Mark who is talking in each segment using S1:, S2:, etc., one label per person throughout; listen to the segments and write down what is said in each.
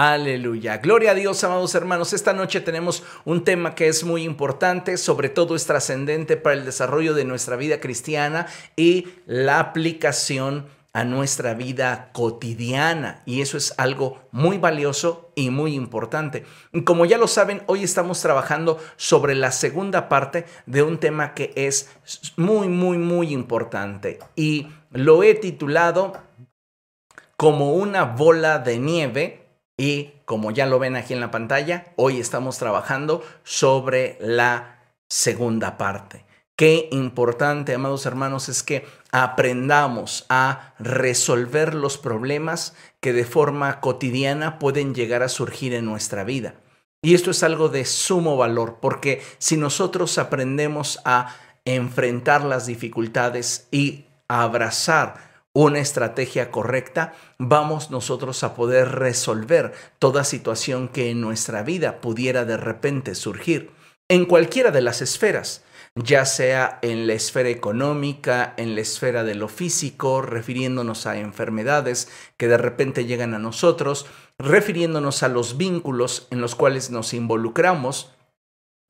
S1: Aleluya. Gloria a Dios, amados hermanos. Esta noche tenemos un tema que es muy importante, sobre todo es trascendente para el desarrollo de nuestra vida cristiana y la aplicación a nuestra vida cotidiana. Y eso es algo muy valioso y muy importante. Como ya lo saben, hoy estamos trabajando sobre la segunda parte de un tema que es muy, muy, muy importante. Y lo he titulado como una bola de nieve y como ya lo ven aquí en la pantalla, hoy estamos trabajando sobre la segunda parte. Qué importante, amados hermanos, es que aprendamos a resolver los problemas que de forma cotidiana pueden llegar a surgir en nuestra vida. Y esto es algo de sumo valor, porque si nosotros aprendemos a enfrentar las dificultades y abrazar una estrategia correcta, vamos nosotros a poder resolver toda situación que en nuestra vida pudiera de repente surgir, en cualquiera de las esferas, ya sea en la esfera económica, en la esfera de lo físico, refiriéndonos a enfermedades que de repente llegan a nosotros, refiriéndonos a los vínculos en los cuales nos involucramos,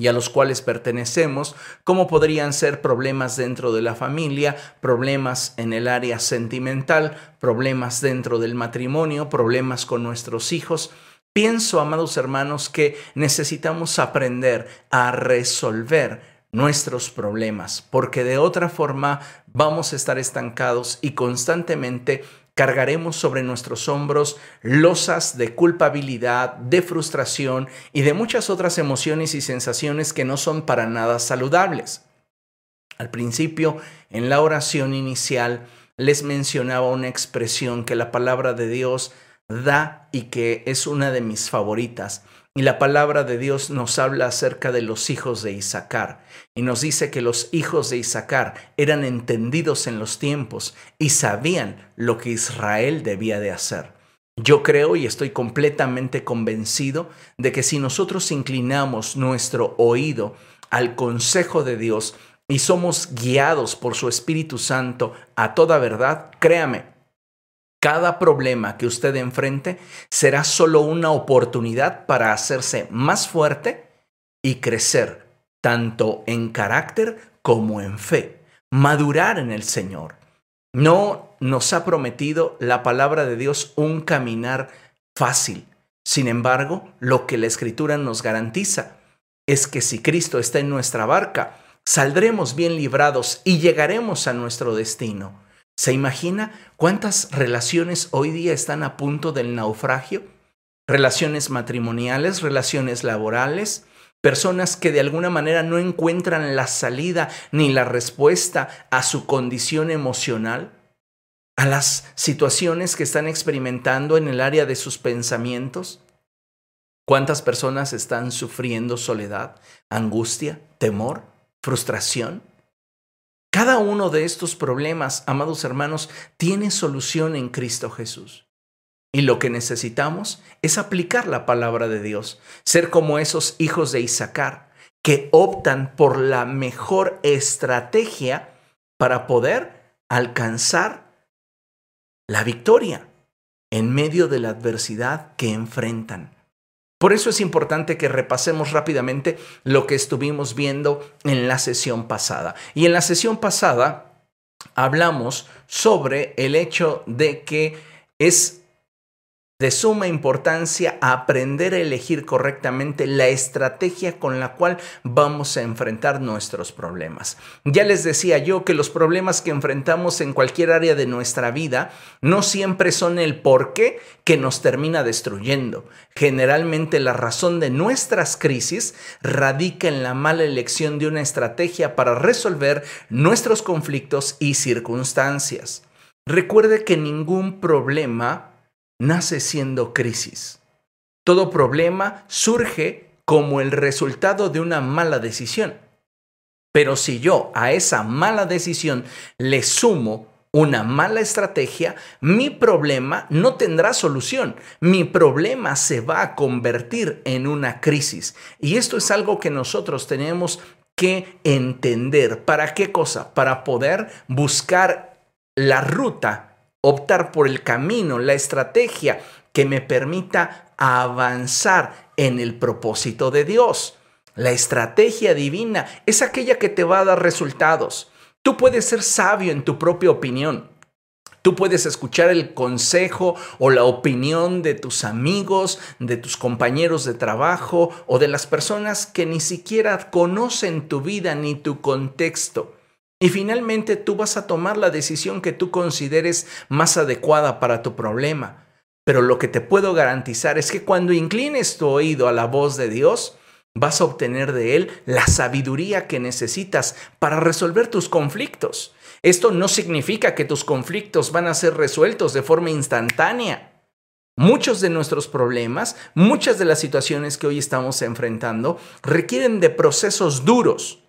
S1: y a los cuales pertenecemos, como podrían ser problemas dentro de la familia, problemas en el área sentimental, problemas dentro del matrimonio, problemas con nuestros hijos. Pienso, amados hermanos, que necesitamos aprender a resolver nuestros problemas, porque de otra forma vamos a estar estancados y constantemente cargaremos sobre nuestros hombros losas de culpabilidad, de frustración y de muchas otras emociones y sensaciones que no son para nada saludables. Al principio, en la oración inicial, les mencionaba una expresión que la palabra de Dios da y que es una de mis favoritas. Y la palabra de Dios nos habla acerca de los hijos de Isaacar y nos dice que los hijos de Isaacar eran entendidos en los tiempos y sabían lo que Israel debía de hacer. Yo creo y estoy completamente convencido de que si nosotros inclinamos nuestro oído al consejo de Dios y somos guiados por su Espíritu Santo a toda verdad, créame, cada problema que usted enfrente será solo una oportunidad para hacerse más fuerte y crecer, tanto en carácter como en fe, madurar en el Señor. No nos ha prometido la palabra de Dios un caminar fácil. Sin embargo, lo que la Escritura nos garantiza es que si Cristo está en nuestra barca, saldremos bien librados y llegaremos a nuestro destino. ¿Se imagina cuántas relaciones hoy día están a punto del naufragio? Relaciones matrimoniales, relaciones laborales, personas que de alguna manera no encuentran la salida ni la respuesta a su condición emocional, a las situaciones que están experimentando en el área de sus pensamientos. ¿Cuántas personas están sufriendo soledad, angustia, temor, frustración? Cada uno de estos problemas, amados hermanos, tiene solución en Cristo Jesús. Y lo que necesitamos es aplicar la palabra de Dios, ser como esos hijos de Isaacar, que optan por la mejor estrategia para poder alcanzar la victoria en medio de la adversidad que enfrentan. Por eso es importante que repasemos rápidamente lo que estuvimos viendo en la sesión pasada. Y en la sesión pasada hablamos sobre el hecho de que es de suma importancia aprender a elegir correctamente la estrategia con la cual vamos a enfrentar nuestros problemas. Ya les decía yo que los problemas que enfrentamos en cualquier área de nuestra vida no siempre son el por qué que nos termina destruyendo. Generalmente la razón de nuestras crisis radica en la mala elección de una estrategia para resolver nuestros conflictos y circunstancias. Recuerde que ningún problema nace siendo crisis. Todo problema surge como el resultado de una mala decisión. Pero si yo a esa mala decisión le sumo una mala estrategia, mi problema no tendrá solución. Mi problema se va a convertir en una crisis. Y esto es algo que nosotros tenemos que entender. ¿Para qué cosa? Para poder buscar la ruta optar por el camino, la estrategia que me permita avanzar en el propósito de Dios. La estrategia divina es aquella que te va a dar resultados. Tú puedes ser sabio en tu propia opinión. Tú puedes escuchar el consejo o la opinión de tus amigos, de tus compañeros de trabajo o de las personas que ni siquiera conocen tu vida ni tu contexto. Y finalmente tú vas a tomar la decisión que tú consideres más adecuada para tu problema. Pero lo que te puedo garantizar es que cuando inclines tu oído a la voz de Dios, vas a obtener de Él la sabiduría que necesitas para resolver tus conflictos. Esto no significa que tus conflictos van a ser resueltos de forma instantánea. Muchos de nuestros problemas, muchas de las situaciones que hoy estamos enfrentando requieren de procesos duros.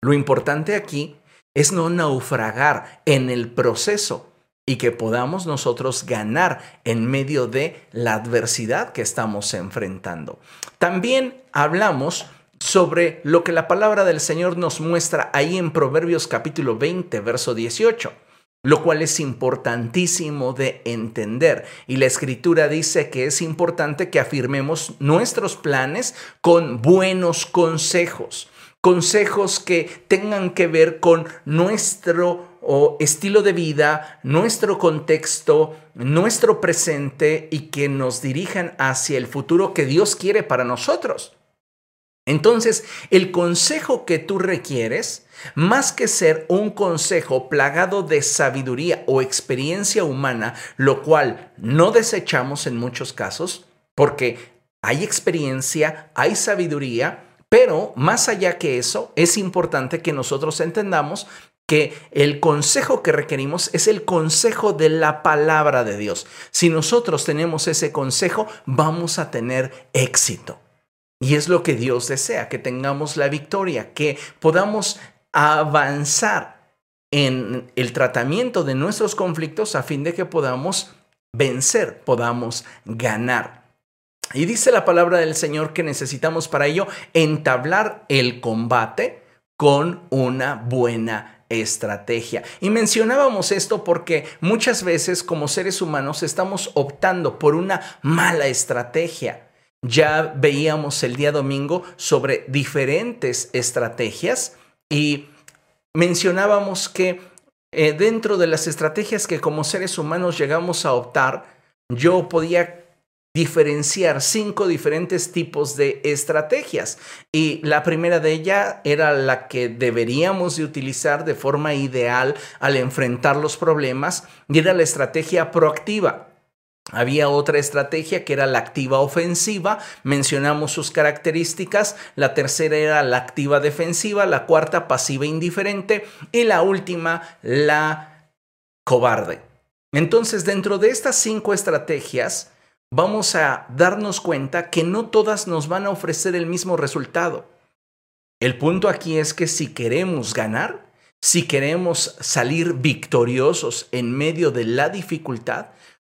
S1: Lo importante aquí es no naufragar en el proceso y que podamos nosotros ganar en medio de la adversidad que estamos enfrentando. También hablamos sobre lo que la palabra del Señor nos muestra ahí en Proverbios capítulo 20, verso 18, lo cual es importantísimo de entender. Y la escritura dice que es importante que afirmemos nuestros planes con buenos consejos, consejos que tengan que ver con nuestro estilo de vida, nuestro contexto, nuestro presente y que nos dirijan hacia el futuro que Dios quiere para nosotros. Entonces, el consejo que tú requieres, más que ser un consejo plagado de sabiduría o experiencia humana, lo cual no desechamos en muchos casos, porque hay experiencia, hay sabiduría, pero más allá que eso, es importante que nosotros entendamos que el consejo que requerimos es el consejo de la palabra de Dios. Si nosotros tenemos ese consejo, vamos a tener éxito. Y es lo que Dios desea, que tengamos la victoria, que podamos avanzar en el tratamiento de nuestros conflictos a fin de que podamos vencer, podamos ganar. Y dice la palabra del Señor que necesitamos para ello entablar el combate con una buena estrategia. Y mencionábamos esto porque muchas veces como seres humanos estamos optando por una mala estrategia. Ya veíamos el día domingo sobre diferentes estrategias y mencionábamos que eh, dentro de las estrategias que como seres humanos llegamos a optar, yo podía diferenciar cinco diferentes tipos de estrategias y la primera de ellas era la que deberíamos de utilizar de forma ideal al enfrentar los problemas y era la estrategia proactiva. Había otra estrategia que era la activa ofensiva, mencionamos sus características, la tercera era la activa defensiva, la cuarta pasiva indiferente y la última la cobarde. Entonces, dentro de estas cinco estrategias, vamos a darnos cuenta que no todas nos van a ofrecer el mismo resultado. El punto aquí es que si queremos ganar, si queremos salir victoriosos en medio de la dificultad,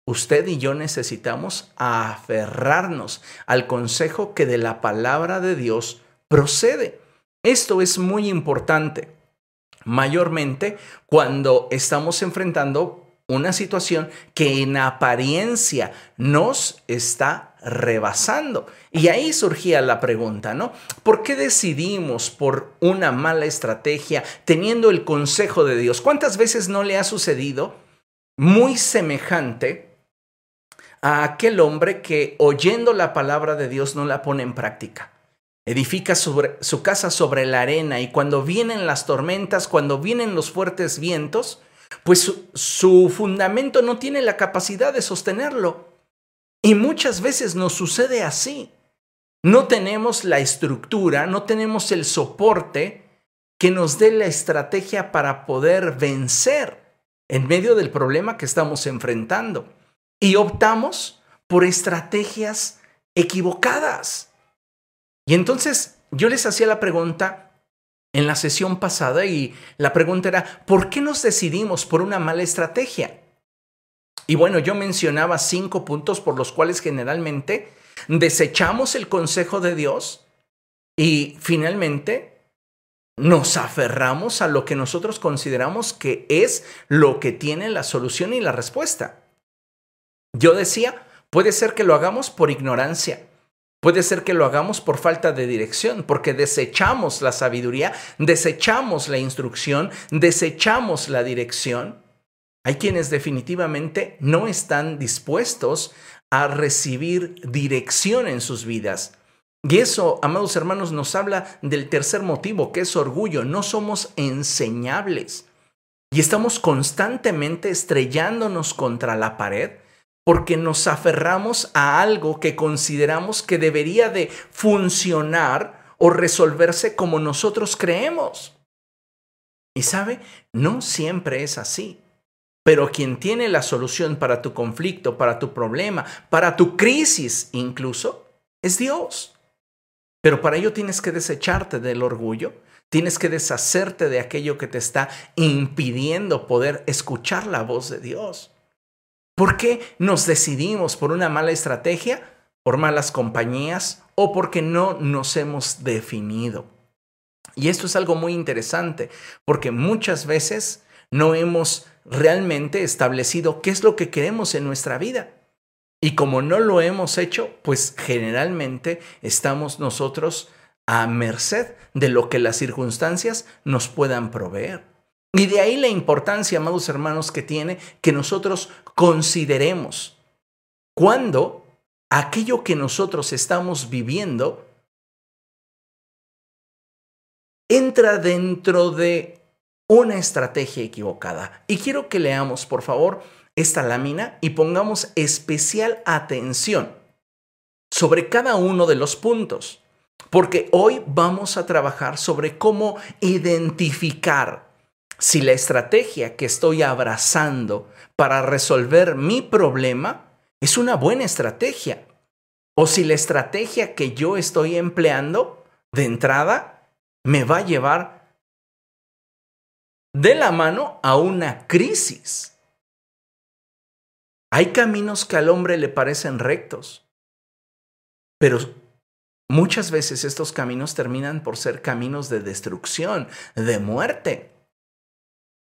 S1: usted y yo necesitamos aferrarnos al consejo que de la palabra de Dios procede. Esto es muy importante, mayormente cuando estamos enfrentando una situación que en apariencia nos está rebasando. Y ahí surgía la pregunta, ¿no? ¿Por qué decidimos por una mala estrategia teniendo el consejo de Dios? ¿Cuántas veces no le ha sucedido muy semejante a aquel hombre que oyendo la palabra de Dios no la pone en práctica. Edifica su casa sobre la arena y cuando vienen las tormentas, cuando vienen los fuertes vientos, pues su, su fundamento no tiene la capacidad de sostenerlo. Y muchas veces nos sucede así. No tenemos la estructura, no tenemos el soporte que nos dé la estrategia para poder vencer en medio del problema que estamos enfrentando y optamos por estrategias equivocadas. Y entonces yo les hacía la pregunta en la sesión pasada y la pregunta era, ¿por qué nos decidimos por una mala estrategia? Y bueno, yo mencionaba cinco puntos por los cuales generalmente desechamos el consejo de Dios y finalmente nos aferramos a lo que nosotros consideramos que es lo que tiene la solución y la respuesta. Yo decía, Puede ser que lo hagamos por ignorancia. Puede ser que lo hagamos por falta de dirección, porque desechamos la sabiduría, desechamos la instrucción, desechamos la dirección. Hay quienes definitivamente no están dispuestos a recibir dirección en sus vidas. Y eso, amados hermanos, nos habla del tercer motivo, que es orgullo. No somos enseñables. Y estamos constantemente estrellándonos contra la pared porque nos aferramos a algo que consideramos que debería de funcionar o resolverse como nosotros creemos. Y sabe, no siempre es así. Pero quien tiene la solución para tu conflicto, para tu problema, para tu crisis incluso, es Dios. Pero para ello tienes que desecharte del orgullo, tienes que deshacerte de aquello que te está impidiendo poder escuchar la voz de Dios. ¿Por qué nos decidimos por una mala estrategia, por malas compañías o porque no nos hemos definido? Y esto es algo muy interesante, porque muchas veces no hemos realmente establecido qué es lo que queremos en nuestra vida. Y como no lo hemos hecho, pues generalmente estamos nosotros a merced de lo que las circunstancias nos puedan proveer. Y de ahí la importancia, amados hermanos, que tiene que nosotros consideremos cuando aquello que nosotros estamos viviendo entra dentro de una estrategia equivocada. Y quiero que leamos, por favor, esta lámina y pongamos especial atención sobre cada uno de los puntos, porque hoy vamos a trabajar sobre cómo identificar si la estrategia que estoy abrazando para resolver mi problema es una buena estrategia, o si la estrategia que yo estoy empleando de entrada me va a llevar de la mano a una crisis. Hay caminos que al hombre le parecen rectos, pero muchas veces estos caminos terminan por ser caminos de destrucción, de muerte.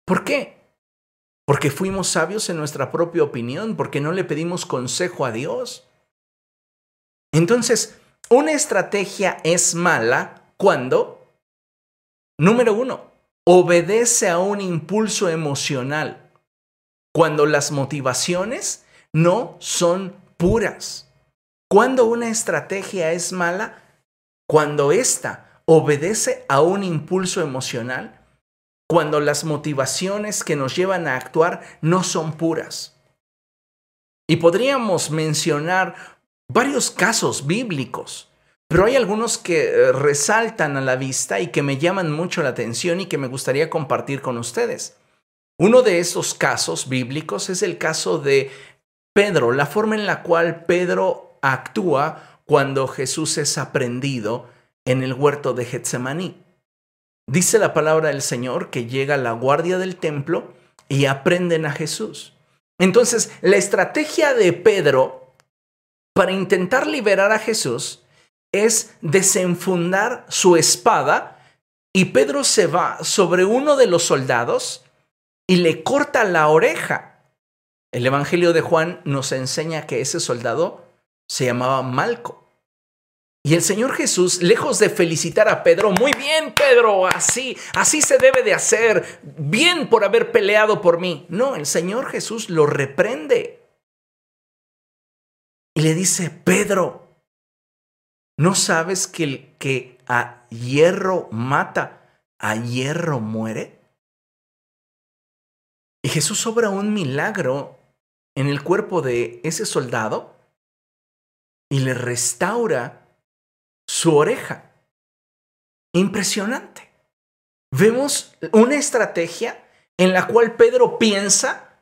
S1: ¿Por qué? Porque fuimos sabios en nuestra propia opinión, porque no le pedimos consejo a Dios. Entonces, una estrategia es mala cuando, número uno, obedece a un impulso emocional cuando las motivaciones no son puras. Cuando una estrategia es mala, cuando ésta obedece a un impulso emocional, cuando las motivaciones que nos llevan a actuar no son puras. Y podríamos mencionar varios casos bíblicos, pero hay algunos que eh, resaltan a la vista y que me llaman mucho la atención y que me gustaría compartir con ustedes. Uno de esos casos bíblicos es el caso de Pedro, la forma en la cual Pedro actúa cuando Jesús es aprendido en el huerto de Getsemaní. Dice la palabra del Señor que llega la guardia del templo y aprenden a Jesús. Entonces, la estrategia de Pedro para intentar liberar a Jesús es desenfundar su espada y Pedro se va sobre uno de los soldados y le corta la oreja. El Evangelio de Juan nos enseña que ese soldado se llamaba Malco. Y el Señor Jesús, lejos de felicitar a Pedro, muy bien Pedro, así, así se debe de hacer, bien por haber peleado por mí. No, el Señor Jesús lo reprende. Y le dice, Pedro, ¿no sabes que el que a hierro mata, a hierro muere? Y Jesús obra un milagro en el cuerpo de ese soldado y le restaura su oreja. Impresionante. Vemos una estrategia en la cual Pedro piensa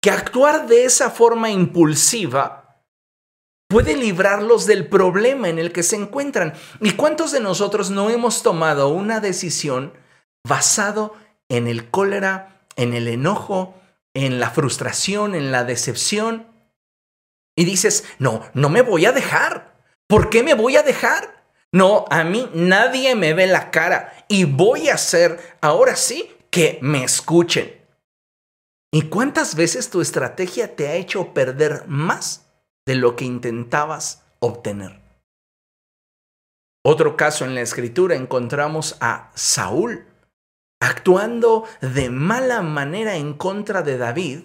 S1: que actuar de esa forma impulsiva puede librarlos del problema en el que se encuentran. ¿Y cuántos de nosotros no hemos tomado una decisión basado en el cólera, en el enojo, en la frustración, en la decepción. Y dices, no, no me voy a dejar. ¿Por qué me voy a dejar? No, a mí nadie me ve la cara y voy a hacer, ahora sí, que me escuchen. ¿Y cuántas veces tu estrategia te ha hecho perder más de lo que intentabas obtener? Otro caso en la escritura encontramos a Saúl actuando de mala manera en contra de David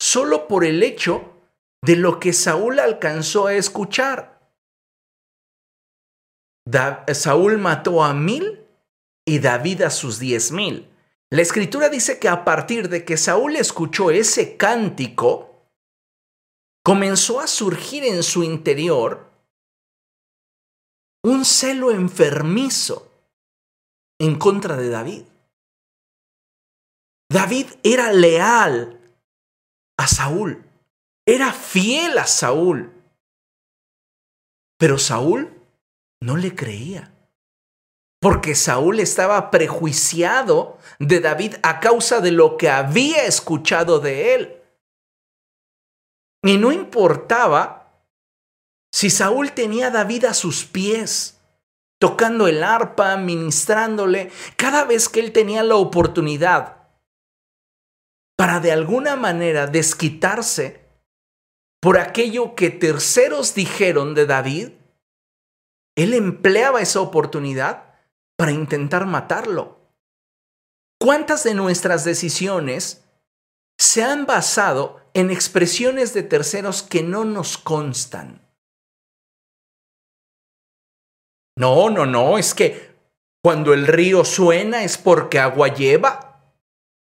S1: solo por el hecho de lo que Saúl alcanzó a escuchar. Saúl mató a mil y David a sus diez mil. La escritura dice que a partir de que Saúl escuchó ese cántico, comenzó a surgir en su interior un celo enfermizo en contra de David. David era leal a Saúl, era fiel a Saúl, pero Saúl no le creía, porque Saúl estaba prejuiciado de David a causa de lo que había escuchado de él. Y no importaba si Saúl tenía a David a sus pies, tocando el arpa, ministrándole, cada vez que él tenía la oportunidad para de alguna manera desquitarse por aquello que terceros dijeron de David, él empleaba esa oportunidad para intentar matarlo. ¿Cuántas de nuestras decisiones se han basado en expresiones de terceros que no nos constan? No, no, no, es que cuando el río suena es porque agua lleva.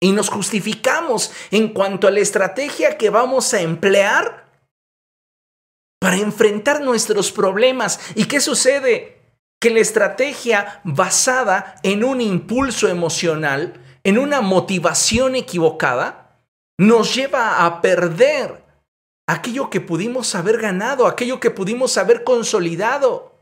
S1: Y nos justificamos en cuanto a la estrategia que vamos a emplear para enfrentar nuestros problemas. ¿Y qué sucede? Que la estrategia basada en un impulso emocional, en una motivación equivocada, nos lleva a perder aquello que pudimos haber ganado, aquello que pudimos haber consolidado.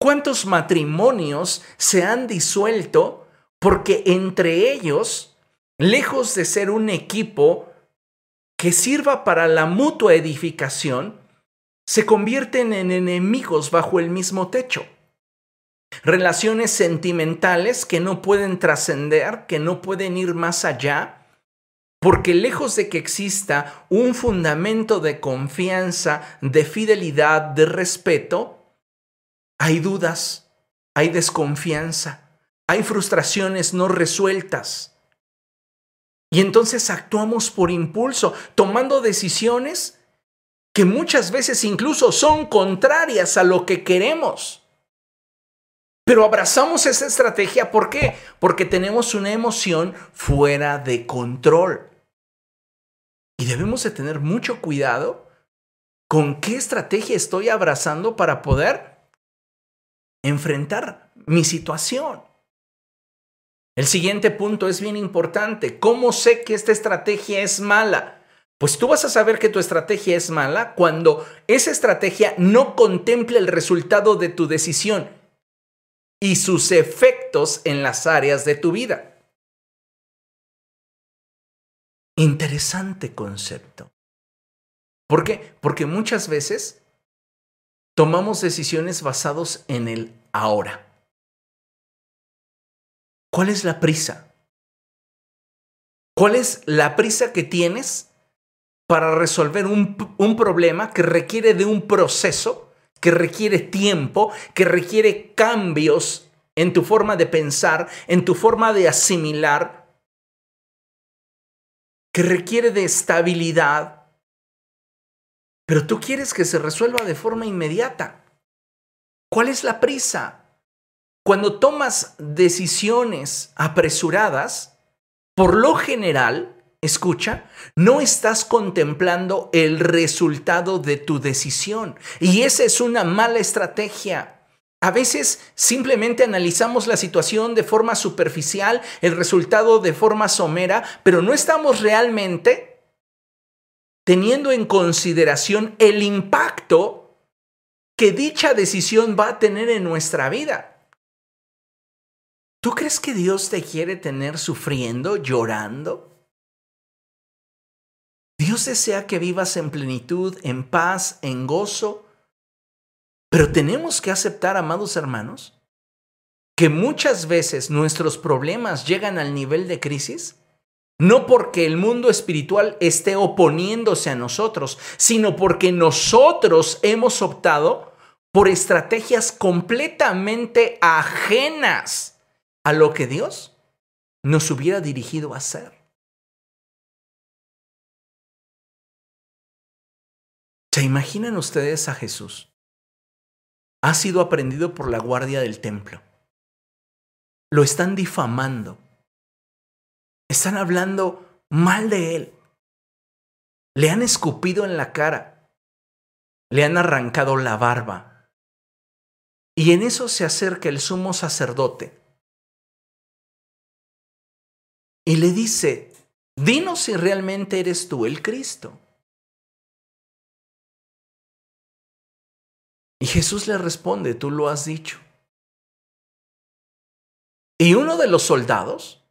S1: ¿Cuántos matrimonios se han disuelto porque entre ellos, lejos de ser un equipo que sirva para la mutua edificación, se convierten en enemigos bajo el mismo techo? Relaciones sentimentales que no pueden trascender, que no pueden ir más allá, porque lejos de que exista un fundamento de confianza, de fidelidad, de respeto, hay dudas, hay desconfianza, hay frustraciones no resueltas. Y entonces actuamos por impulso, tomando decisiones que muchas veces incluso son contrarias a lo que queremos. Pero abrazamos esa estrategia, ¿por qué? Porque tenemos una emoción fuera de control. Y debemos de tener mucho cuidado con qué estrategia estoy abrazando para poder enfrentar mi situación. El siguiente punto es bien importante. ¿Cómo sé que esta estrategia es mala? Pues tú vas a saber que tu estrategia es mala cuando esa estrategia no contempla el resultado de tu decisión y sus efectos en las áreas de tu vida. Interesante concepto. ¿Por qué? Porque muchas veces tomamos decisiones basados en el ahora. ¿Cuál es la prisa? ¿Cuál es la prisa que tienes para resolver un, un, problema que requiere de un proceso, que requiere tiempo, que requiere cambios en tu forma de pensar, en tu forma de asimilar, que requiere de estabilidad, pero tú quieres que se resuelva de forma inmediata. ¿Cuál es la prisa? Cuando tomas decisiones apresuradas, por lo general, escucha, no estás contemplando el resultado de tu decisión. Y esa es una mala estrategia. A veces simplemente analizamos la situación de forma superficial, el resultado de forma somera, pero no estamos realmente teniendo en consideración el impacto que dicha decisión va a tener en nuestra vida. ¿Tú crees que Dios te quiere tener sufriendo, llorando? Dios desea que vivas en plenitud, en paz, en gozo. Pero tenemos que aceptar, amados hermanos, que muchas veces nuestros problemas llegan al nivel de crisis No porque el mundo espiritual esté oponiéndose a nosotros, sino porque nosotros hemos optado por estrategias completamente ajenas a lo que Dios nos hubiera dirigido a hacer. ¿Se imaginan ustedes a Jesús? Ha sido aprendido por la guardia del templo. Lo están difamando. Están hablando mal de él. Le han escupido en la cara. Le han arrancado la barba. Y en eso se acerca el sumo sacerdote. Y le dice, dinos si realmente eres tú el Cristo. Y Jesús le responde, tú lo has dicho. Y uno de los soldados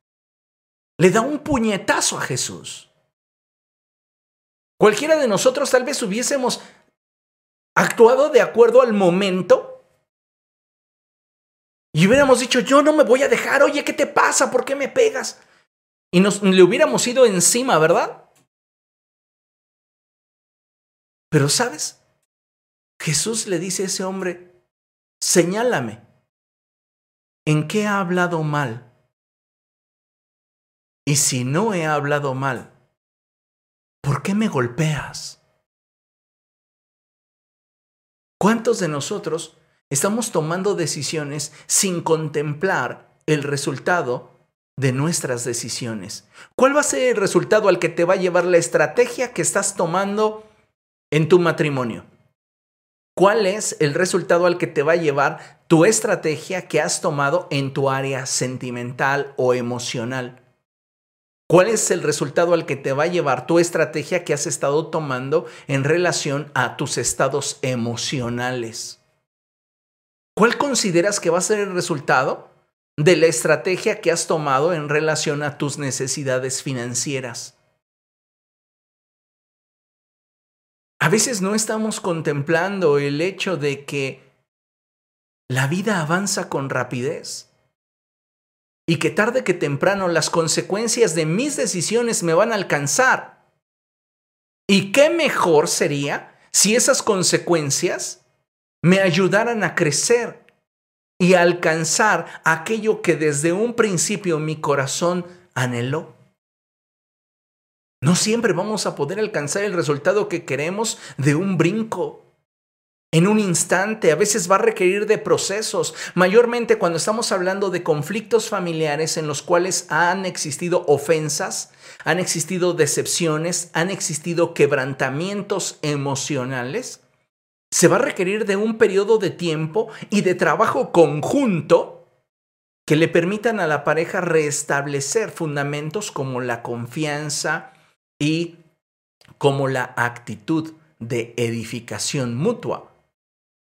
S1: le da un puñetazo a Jesús. Cualquiera de nosotros tal vez hubiésemos actuado de acuerdo al momento y hubiéramos dicho, yo no me voy a dejar, oye, ¿qué te pasa? ¿Por qué me pegas? Y nos, le hubiéramos ido encima, ¿verdad? Pero sabes, Jesús le dice a ese hombre, señálame, ¿en qué ha hablado mal? Y si no he hablado mal, ¿por qué me golpeas? ¿Cuántos de nosotros estamos tomando decisiones sin contemplar el resultado de nuestras decisiones? ¿Cuál va a ser el resultado al que te va a llevar la estrategia que estás tomando en tu matrimonio? ¿Cuál es el resultado al que te va a llevar tu estrategia que has tomado en tu área sentimental o emocional? ¿Cuál es el resultado al que te va a llevar tu estrategia que has estado tomando en relación a tus estados emocionales? ¿Cuál consideras que va a ser el resultado de la estrategia que has tomado en relación a tus necesidades financieras? A veces no estamos contemplando el hecho de que la vida avanza con rapidez y que tarde que temprano las consecuencias de mis decisiones me van a alcanzar. ¿Y qué mejor sería si esas consecuencias me ayudaran a crecer y alcanzar aquello que desde un principio mi corazón anheló? No siempre vamos a poder alcanzar el resultado que queremos de un brinco. En un instante, a veces va a requerir de procesos, mayormente cuando estamos hablando de conflictos familiares en los cuales han existido ofensas, han existido decepciones, han existido quebrantamientos emocionales. Se va a requerir de un periodo de tiempo y de trabajo conjunto que le permitan a la pareja restablecer fundamentos como la confianza, y como la actitud de edificación mutua.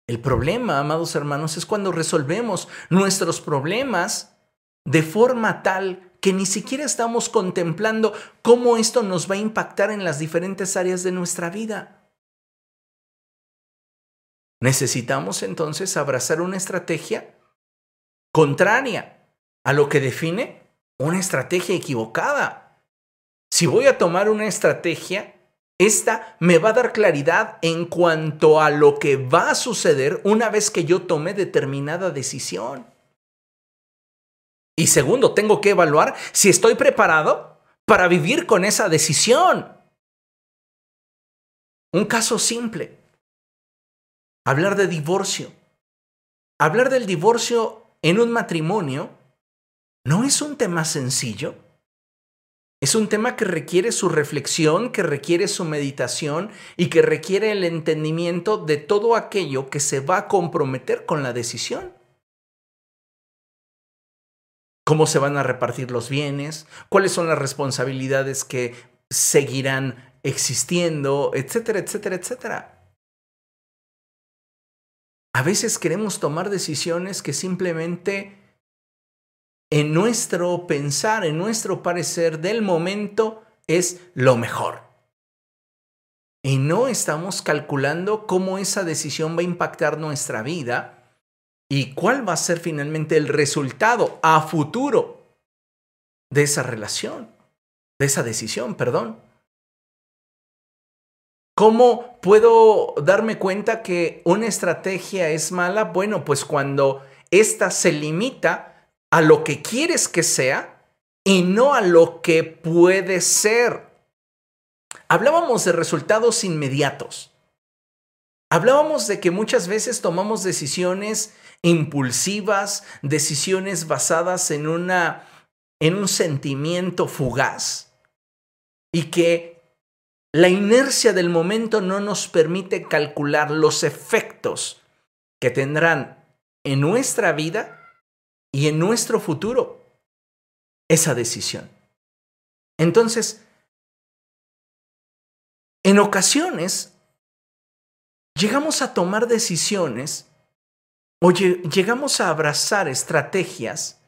S1: El problema, amados hermanos, es cuando resolvemos nuestros problemas de forma tal que ni siquiera estamos contemplando cómo esto nos va a impactar en las diferentes áreas de nuestra vida. Necesitamos entonces abrazar una estrategia contraria a lo que define una estrategia equivocada. Si voy a tomar una estrategia, esta me va a dar claridad en cuanto a lo que va a suceder una vez que yo tome determinada decisión. Y segundo, tengo que evaluar si estoy preparado para vivir con esa decisión. Un caso simple. Hablar de divorcio. Hablar del divorcio en un matrimonio no es un tema sencillo. Es un tema que requiere su reflexión, que requiere su meditación y que requiere el entendimiento de todo aquello que se va a comprometer con la decisión. ¿Cómo se van a repartir los bienes? ¿Cuáles son las responsabilidades que seguirán existiendo? Etcétera, etcétera, etcétera. A veces queremos tomar decisiones que simplemente en nuestro pensar, en nuestro parecer del momento es lo mejor. Y no estamos calculando cómo esa decisión va a impactar nuestra vida y cuál va a ser finalmente el resultado a futuro de esa relación. de esa decisión, perdón. ¿Cómo puedo darme cuenta que una estrategia es mala? Bueno, pues cuando ésta se limita a lo que quieres que sea y no a lo que puede ser. Hablábamos de resultados inmediatos. Hablábamos de que muchas veces tomamos decisiones impulsivas, decisiones basadas en una en un sentimiento fugaz y que la inercia del momento no nos permite calcular los efectos que tendrán en nuestra vida y en nuestro futuro esa decisión. Entonces, en ocasiones llegamos a tomar decisiones o llegamos a abrazar estrategias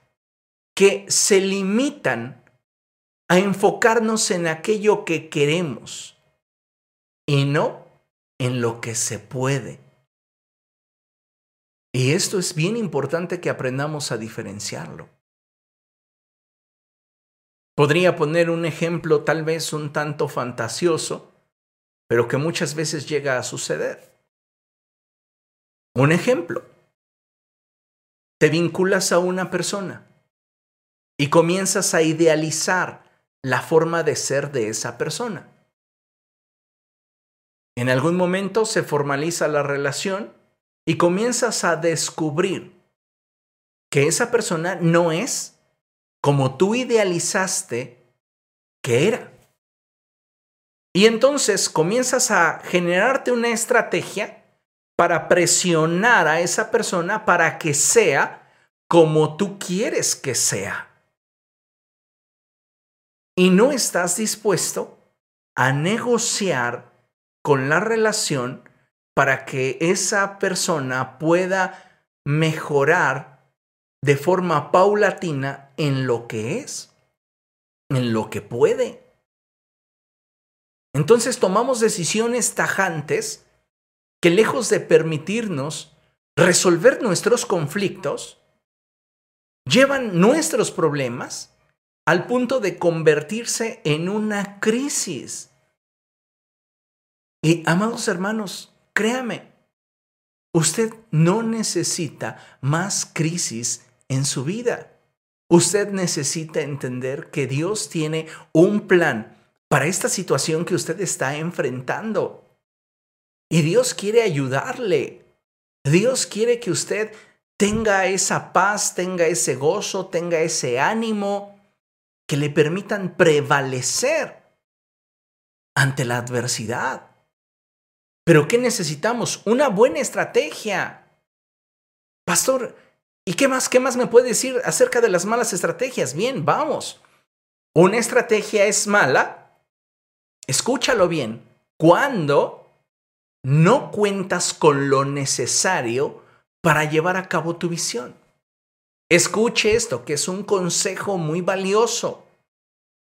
S1: que se limitan a enfocarnos en aquello que queremos y no en lo que se puede. Y esto es bien importante que aprendamos a diferenciarlo. Podría poner un ejemplo tal vez un tanto fantasioso, pero que muchas veces llega a suceder. Un ejemplo. Te vinculas a una persona y comienzas a idealizar la forma de ser de esa persona. En algún momento se formaliza la relación y comienzas a descubrir que esa persona no es como tú idealizaste que era. Y entonces comienzas a generarte una estrategia para presionar a esa persona para que sea como tú quieres que sea y no estás dispuesto a negociar con la relación para que esa persona pueda mejorar de forma paulatina en lo que es, en lo que puede. Entonces tomamos decisiones tajantes que lejos de permitirnos resolver nuestros conflictos, llevan nuestros problemas al punto de convertirse en una crisis. Y amados hermanos, créame, usted no necesita más crisis en su vida. Usted necesita entender que Dios tiene un plan para esta situación que usted está enfrentando. Y Dios quiere ayudarle. Dios quiere que usted tenga esa paz, tenga ese gozo, tenga ese ánimo, que le permitan prevalecer ante la adversidad. Pero ¿qué necesitamos? Una buena estrategia. Pastor, ¿y qué más, qué más me puede decir acerca de las malas estrategias? Bien, vamos. Una estrategia es mala, escúchalo bien, cuando no cuentas con lo necesario para llevar a cabo tu visión. Escuche esto, que es un consejo muy valioso.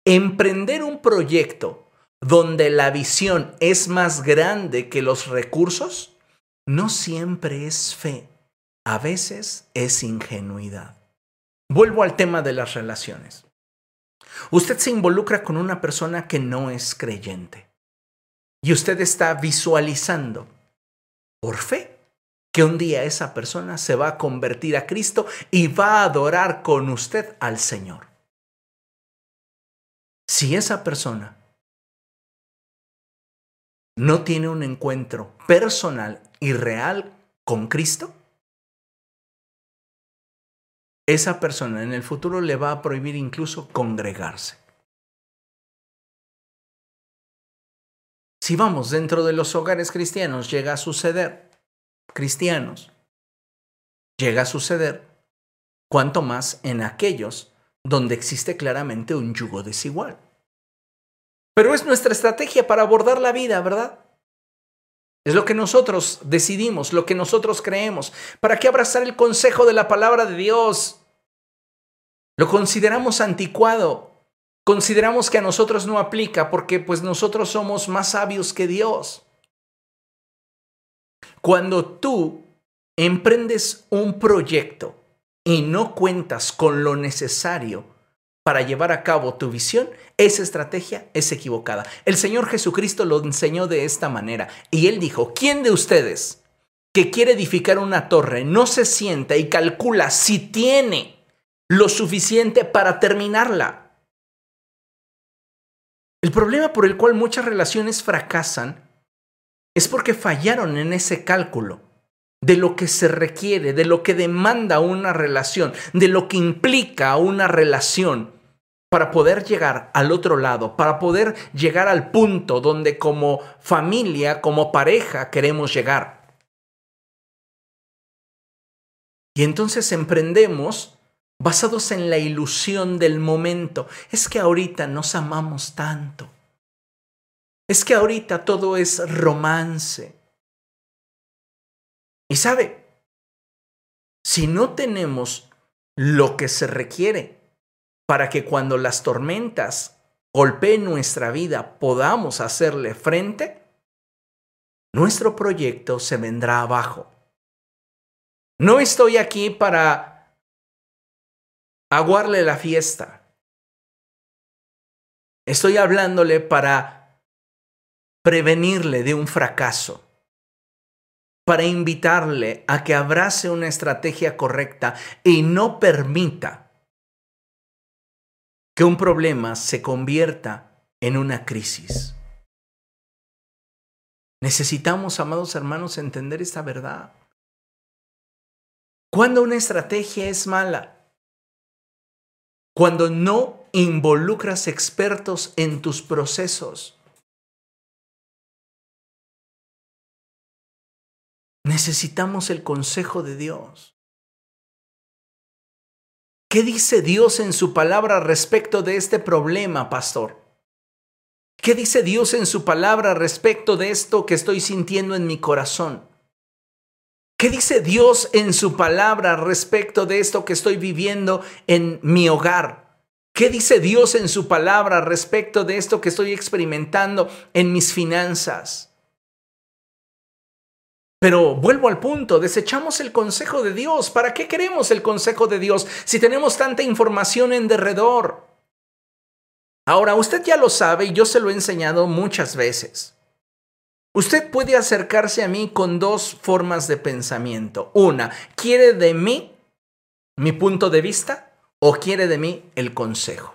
S1: Emprender un proyecto donde la visión es más grande que los recursos no siempre es fe, a veces es ingenuidad. Vuelvo al tema de las relaciones. Usted se involucra con una persona que no es creyente y usted está visualizando por fe que un día esa persona se va a convertir a Cristo y va a adorar con usted al Señor. Si esa persona no tiene un encuentro personal y real con Cristo, esa persona en el futuro le va a prohibir incluso congregarse. Si vamos dentro de los hogares cristianos, llega a suceder cristianos llega a suceder, cuanto más en aquellos donde existe claramente un yugo desigual. Pero es nuestra estrategia para abordar la vida, ¿verdad? Es lo que nosotros decidimos, lo que nosotros creemos. ¿Para qué abrazar el consejo de la palabra de Dios? Lo consideramos anticuado. Consideramos que a nosotros no aplica porque pues nosotros somos más sabios que Dios. Cuando tú emprendes un proyecto y no cuentas con lo necesario para llevar a cabo tu visión, esa estrategia es equivocada. El Señor Jesucristo lo enseñó de esta manera y él dijo, ¿quién de ustedes que quiere edificar una torre no se sienta y calcula si tiene lo suficiente para terminarla? El problema por el cual muchas relaciones fracasan es porque fallaron en ese cálculo de lo que se requiere, de lo que demanda una relación, de lo que implica una relación para poder llegar al otro lado, para poder llegar al punto donde como familia, como pareja queremos llegar. Y entonces emprendemos basados en la ilusión del momento. Es que ahorita nos amamos tanto. Es que ahorita todo es romance. Y sabe, si no tenemos lo que se requiere para que cuando las tormentas golpeen nuestra vida podamos hacerle frente, nuestro proyecto se vendrá abajo. No estoy aquí para aguarle la fiesta. Estoy hablándole para prevenirle de un fracaso para invitarle a que abrace una estrategia correcta y no permita que un problema se convierta en una crisis. Necesitamos, amados hermanos, entender esta verdad. Cuando una estrategia es mala, cuando no involucras expertos en tus procesos, Necesitamos el consejo de Dios. ¿Qué dice Dios en su palabra respecto de este problema, pastor? ¿Qué dice Dios en su palabra respecto de esto que estoy sintiendo en mi corazón? ¿Qué dice Dios en su palabra respecto de esto que estoy viviendo en mi hogar? ¿Qué dice Dios en su palabra respecto de esto que estoy experimentando en mis finanzas? Pero vuelvo al punto, desechamos el consejo de Dios. ¿Para qué queremos el consejo de Dios si tenemos tanta información en derredor? Ahora, usted ya lo sabe y yo se lo he enseñado muchas veces. Usted puede acercarse a mí con dos formas de pensamiento. Una, ¿quiere de mí mi punto de vista o quiere de mí el consejo?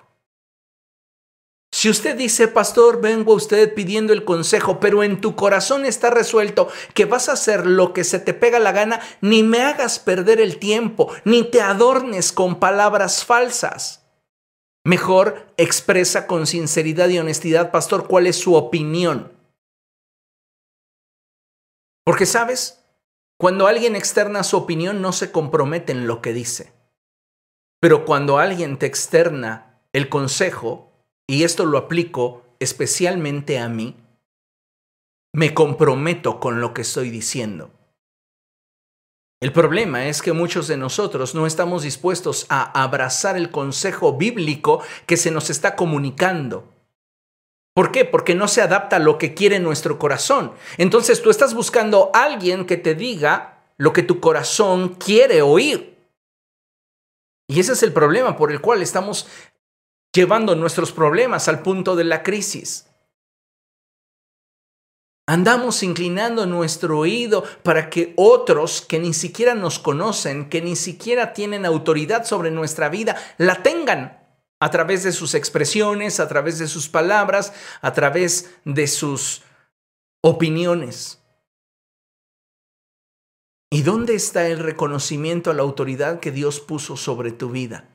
S1: Si usted dice, pastor, vengo a usted pidiendo el consejo, pero en tu corazón está resuelto que vas a hacer lo que se te pega la gana, ni me hagas perder el tiempo, ni te adornes con palabras falsas. Mejor expresa con sinceridad y honestidad, pastor, cuál es su opinión. Porque sabes, cuando alguien externa su opinión no se compromete en lo que dice. Pero cuando alguien te externa el consejo, y esto lo aplico especialmente a mí, me comprometo con lo que estoy diciendo. El problema es que muchos de nosotros no estamos dispuestos a abrazar el consejo bíblico que se nos está comunicando. ¿Por qué? Porque no se adapta a lo que quiere nuestro corazón. Entonces tú estás buscando a alguien que te diga lo que tu corazón quiere oír. Y ese es el problema por el cual estamos llevando nuestros problemas al punto de la crisis. Andamos inclinando nuestro oído para que otros que ni siquiera nos conocen, que ni siquiera tienen autoridad sobre nuestra vida, la tengan a través de sus expresiones, a través de sus palabras, a través de sus opiniones. ¿Y dónde está el reconocimiento a la autoridad que Dios puso sobre tu vida?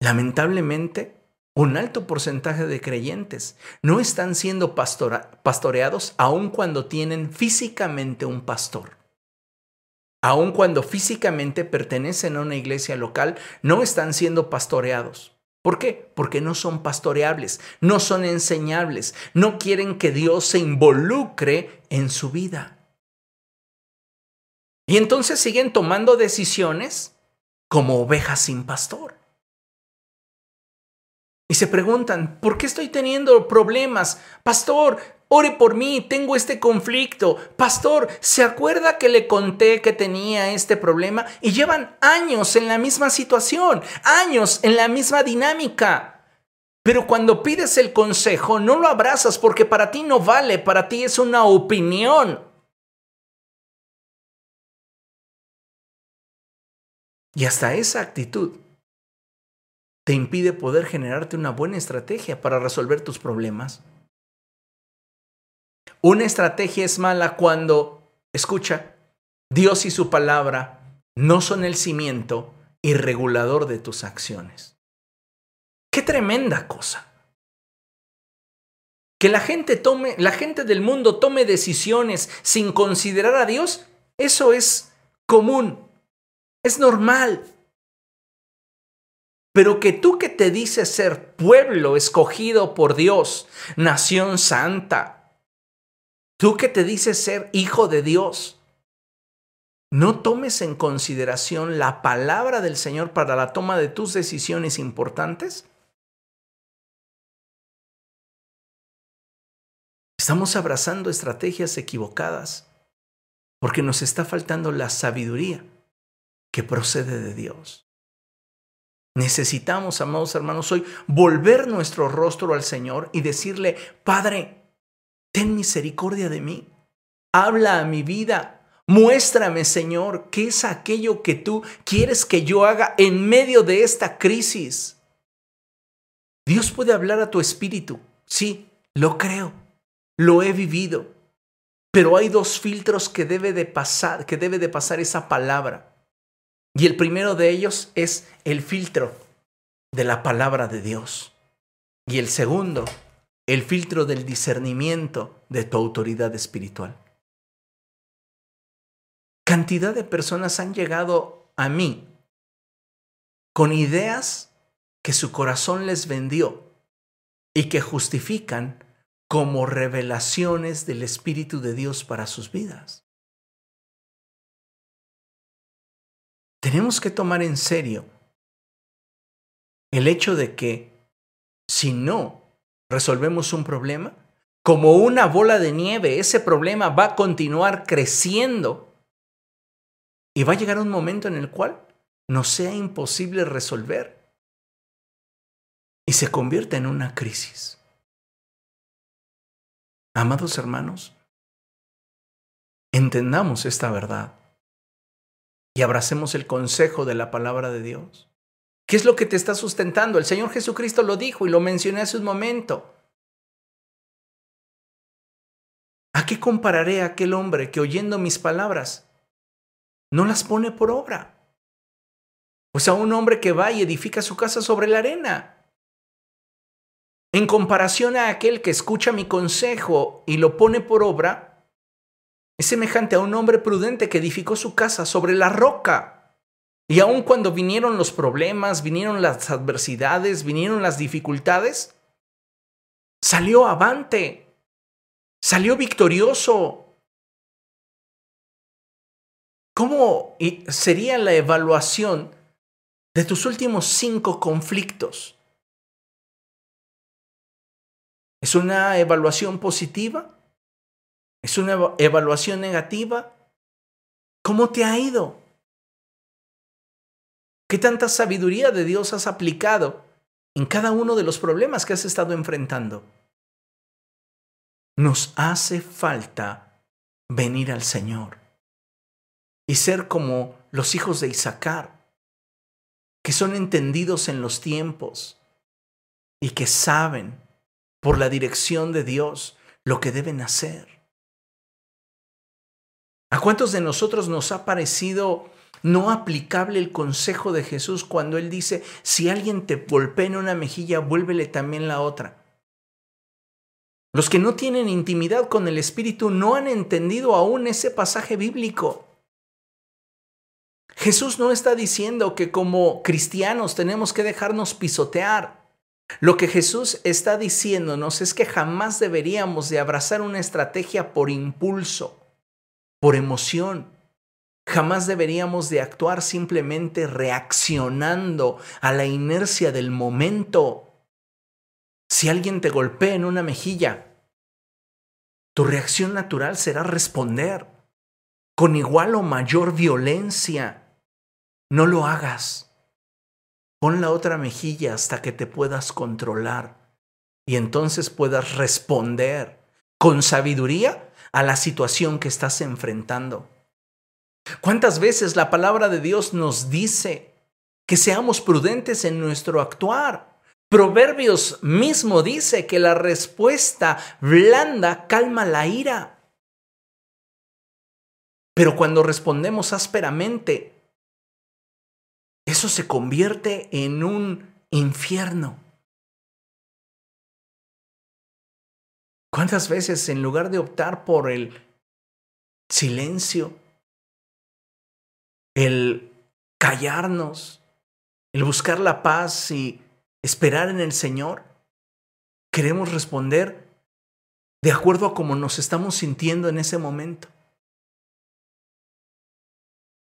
S1: Lamentablemente, un alto porcentaje de creyentes no están siendo pastoreados aun cuando tienen físicamente un pastor. Aun cuando físicamente pertenecen a una iglesia local, no están siendo pastoreados. ¿Por qué? Porque no son pastoreables, no son enseñables, no quieren que Dios se involucre en su vida. Y entonces siguen tomando decisiones como ovejas sin pastor. Y se preguntan, ¿por qué estoy teniendo problemas? Pastor, ore por mí, tengo este conflicto. Pastor, ¿se acuerda que le conté que tenía este problema? Y llevan años en la misma situación, años en la misma dinámica. Pero cuando pides el consejo, no lo abrazas porque para ti no vale, para ti es una opinión. Y hasta esa actitud te impide poder generarte una buena estrategia para resolver tus problemas. Una estrategia es mala cuando, escucha, Dios y su palabra no son el cimiento y regulador de tus acciones. Qué tremenda cosa. Que la gente tome, la gente del mundo tome decisiones sin considerar a Dios, eso es común, es normal. Pero que tú que te dices ser pueblo escogido por Dios, nación santa, tú que te dices ser hijo de Dios, no tomes en consideración la palabra del Señor para la toma de tus decisiones importantes. Estamos abrazando estrategias equivocadas porque nos está faltando la sabiduría que procede de Dios. Necesitamos, amados hermanos, hoy volver nuestro rostro al Señor y decirle, Padre, ten misericordia de mí, habla a mi vida, muéstrame, Señor, qué es aquello que tú quieres que yo haga en medio de esta crisis. Dios puede hablar a tu espíritu, sí, lo creo, lo he vivido, pero hay dos filtros que debe de pasar, que debe de pasar esa palabra. Y el primero de ellos es el filtro de la palabra de Dios. Y el segundo, el filtro del discernimiento de tu autoridad espiritual. Cantidad de personas han llegado a mí con ideas que su corazón les vendió y que justifican como revelaciones del Espíritu de Dios para sus vidas. Tenemos que tomar en serio el hecho de que si no resolvemos un problema, como una bola de nieve, ese problema va a continuar creciendo y va a llegar un momento en el cual nos sea imposible resolver y se convierte en una crisis. Amados hermanos, entendamos esta verdad y abracemos el consejo de la palabra de Dios. ¿Qué es lo que te está sustentando? El Señor Jesucristo lo dijo y lo mencioné hace un momento. ¿A qué compararé a aquel hombre que oyendo mis palabras no las pone por obra? Pues a un hombre que va y edifica su casa sobre la arena. En comparación a aquel que escucha mi consejo y lo pone por obra, es semejante a un hombre prudente que edificó su casa sobre la roca. Y aun cuando vinieron los problemas, vinieron las adversidades, vinieron las dificultades, salió avante, salió victorioso. ¿Cómo sería la evaluación de tus últimos cinco conflictos? ¿Es una evaluación positiva? ¿Es una evaluación negativa? ¿Cómo te ha ido? ¿Qué tanta sabiduría de Dios has aplicado en cada uno de los problemas que has estado enfrentando? Nos hace falta venir al Señor y ser como los hijos de Isaacar, que son entendidos en los tiempos y que saben por la dirección de Dios lo que deben hacer. ¿A cuántos de nosotros nos ha parecido no aplicable el consejo de Jesús cuando Él dice, si alguien te golpea en una mejilla, vuélvele también la otra? Los que no tienen intimidad con el Espíritu no han entendido aún ese pasaje bíblico. Jesús no está diciendo que como cristianos tenemos que dejarnos pisotear. Lo que Jesús está diciéndonos es que jamás deberíamos de abrazar una estrategia por impulso por emoción. Jamás deberíamos de actuar simplemente reaccionando a la inercia del momento. Si alguien te golpea en una mejilla, tu reacción natural será responder con igual o mayor violencia. No lo hagas. Pon la otra mejilla hasta que te puedas controlar y entonces puedas responder con sabiduría a la situación que estás enfrentando. ¿Cuántas veces la palabra de Dios nos dice que seamos prudentes en nuestro actuar? Proverbios mismo dice que la respuesta blanda calma la ira. Pero cuando respondemos ásperamente, eso se convierte en un infierno. ¿Cuántas veces en lugar de optar por el silencio, el callarnos, el buscar la paz y esperar en el Señor, queremos responder de acuerdo a cómo nos estamos sintiendo en ese momento.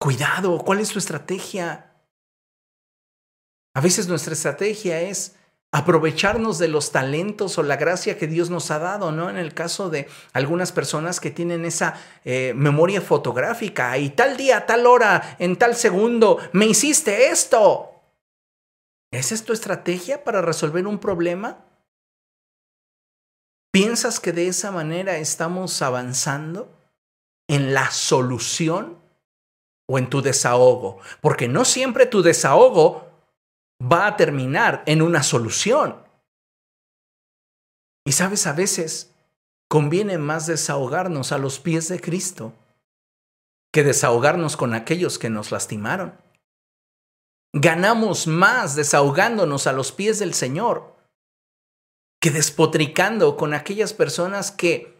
S1: Cuidado, ¿cuál es tu estrategia? A veces nuestra estrategia es aprovecharnos de los talentos o la gracia que Dios nos ha dado, ¿no? En el caso de algunas personas que tienen esa eh, memoria fotográfica y tal día, tal hora, en tal segundo, me hiciste esto. ¿Esa es tu estrategia para resolver un problema? ¿Piensas que de esa manera estamos avanzando en la solución o en tu desahogo? Porque no siempre tu desahogo va a terminar en una solución. Y sabes, a veces conviene más desahogarnos a los pies de Cristo que desahogarnos con aquellos que nos lastimaron. Ganamos más desahogándonos a los pies del Señor que despotricando con aquellas personas que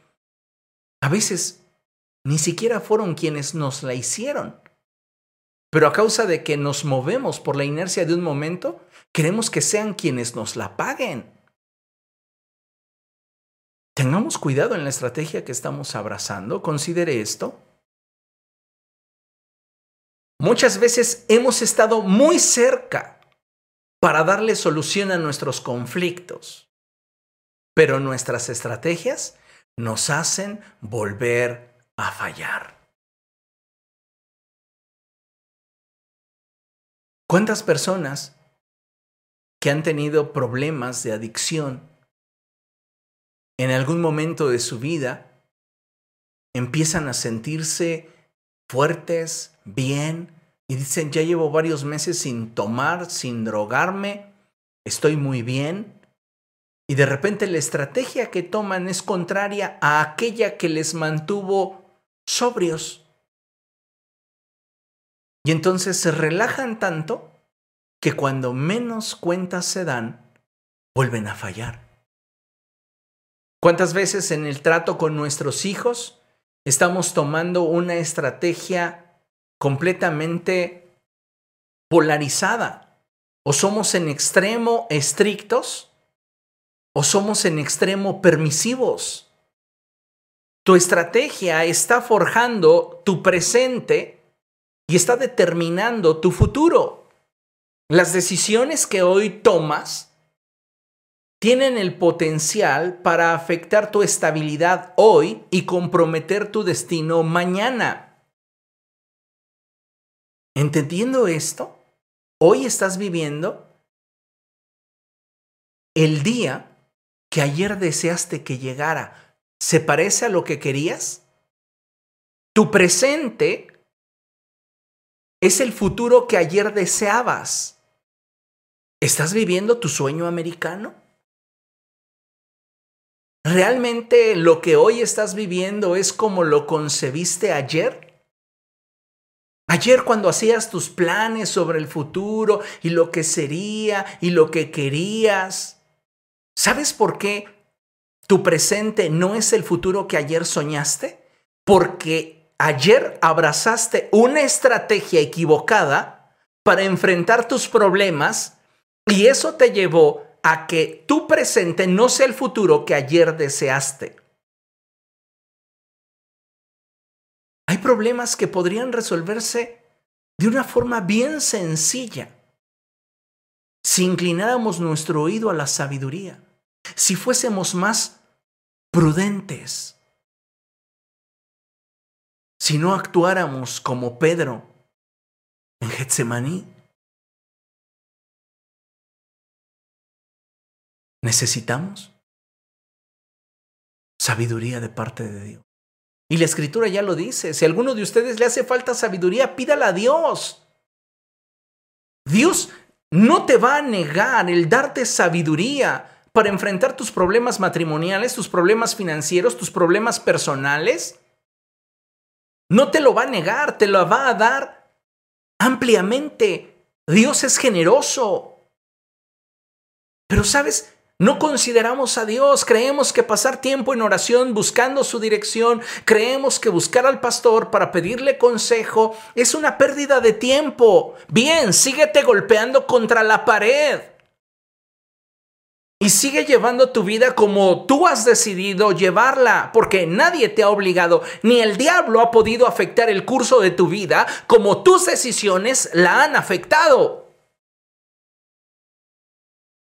S1: a veces ni siquiera fueron quienes nos la hicieron. Pero a causa de que nos movemos por la inercia de un momento, queremos que sean quienes nos la paguen. Tengamos cuidado en la estrategia que estamos abrazando. Considere esto. Muchas veces hemos estado muy cerca para darle solución a nuestros conflictos, pero nuestras estrategias nos hacen volver a fallar. ¿Cuántas personas que han tenido problemas de adicción en algún momento de su vida empiezan a sentirse fuertes, bien, y dicen, ya llevo varios meses sin tomar, sin drogarme, estoy muy bien, y de repente la estrategia que toman es contraria a aquella que les mantuvo sobrios. Y entonces se relajan tanto que cuando menos cuentas se dan, vuelven a fallar. ¿Cuántas veces en el trato con nuestros hijos estamos tomando una estrategia completamente polarizada? ¿O somos en extremo estrictos o somos en extremo permisivos? Tu estrategia está forjando tu presente y está determinando tu futuro. Las decisiones que hoy tomas tienen el potencial para afectar tu estabilidad hoy y comprometer tu destino mañana. Entendiendo esto, hoy estás viviendo el día que ayer deseaste que llegara. ¿Se parece a lo que querías? Tu presente es el futuro que ayer deseabas. ¿Estás viviendo tu sueño americano? ¿Realmente lo que hoy estás viviendo es como lo concebiste ayer? Ayer cuando hacías tus planes sobre el futuro y lo que sería y lo que querías, ¿sabes por qué tu presente no es el futuro que ayer soñaste? Porque ayer abrazaste una estrategia equivocada para enfrentar tus problemas y eso te llevó a que tu presente no sea el futuro que ayer deseaste. Hay problemas que podrían resolverse de una forma bien sencilla si inclináramos nuestro oído a la sabiduría. si fuésemos más prudentes, si no actuáramos como Pedro en Getsemaní. Necesitamos sabiduría de parte de Dios. Y la escritura ya lo dice, si a alguno de ustedes le hace falta sabiduría, pídala a Dios. Dios no te va a negar el darte sabiduría para enfrentar tus problemas matrimoniales, tus problemas financieros, tus problemas personales. No te lo va a negar, te lo va a dar ampliamente. Dios es generoso. Pero sabes, no consideramos a Dios, creemos que pasar tiempo en oración buscando su dirección, creemos que buscar al pastor para pedirle consejo es una pérdida de tiempo. Bien, síguete golpeando contra la pared. Y sigue llevando tu vida como tú has decidido llevarla, porque nadie te ha obligado, ni el diablo ha podido afectar el curso de tu vida como tus decisiones la han afectado.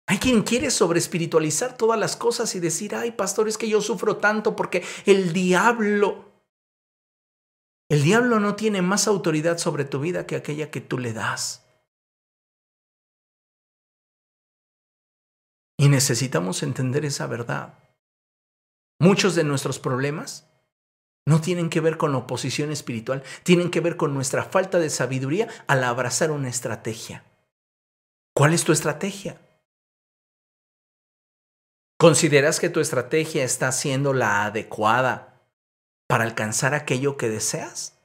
S1: Hay quien quiere sobreespiritualizar todas las cosas y decir, ay, pastor, es que yo sufro tanto porque el diablo, el diablo no tiene más autoridad sobre tu vida que aquella que tú le das. Y necesitamos entender esa verdad. Muchos de nuestros problemas no tienen que ver con oposición espiritual, tienen que ver con nuestra falta de sabiduría al abrazar una estrategia. ¿Cuál es tu estrategia? ¿Consideras que tu estrategia está siendo la adecuada para alcanzar aquello que deseas?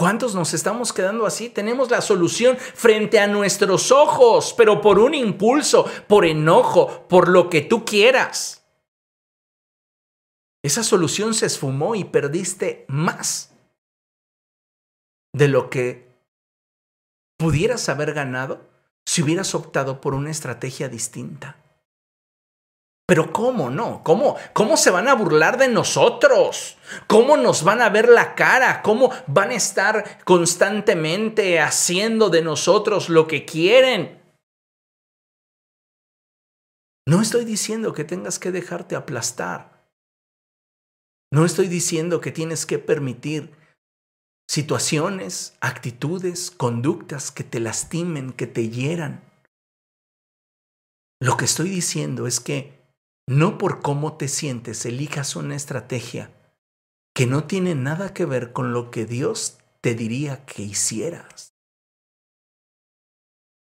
S1: ¿Cuántos nos estamos quedando así? Tenemos la solución frente a nuestros ojos, pero por un impulso, por enojo, por lo que tú quieras. Esa solución se esfumó y perdiste más de lo que pudieras haber ganado si hubieras optado por una estrategia distinta. Pero ¿cómo no? ¿Cómo, ¿Cómo se van a burlar de nosotros? ¿Cómo nos van a ver la cara? ¿Cómo van a estar constantemente haciendo de nosotros lo que quieren? No estoy diciendo que tengas que dejarte aplastar. No estoy diciendo que tienes que permitir situaciones, actitudes, conductas que te lastimen, que te hieran. Lo que estoy diciendo es que no por cómo te sientes elijas una estrategia que no tiene nada que ver con lo que Dios te diría que hicieras.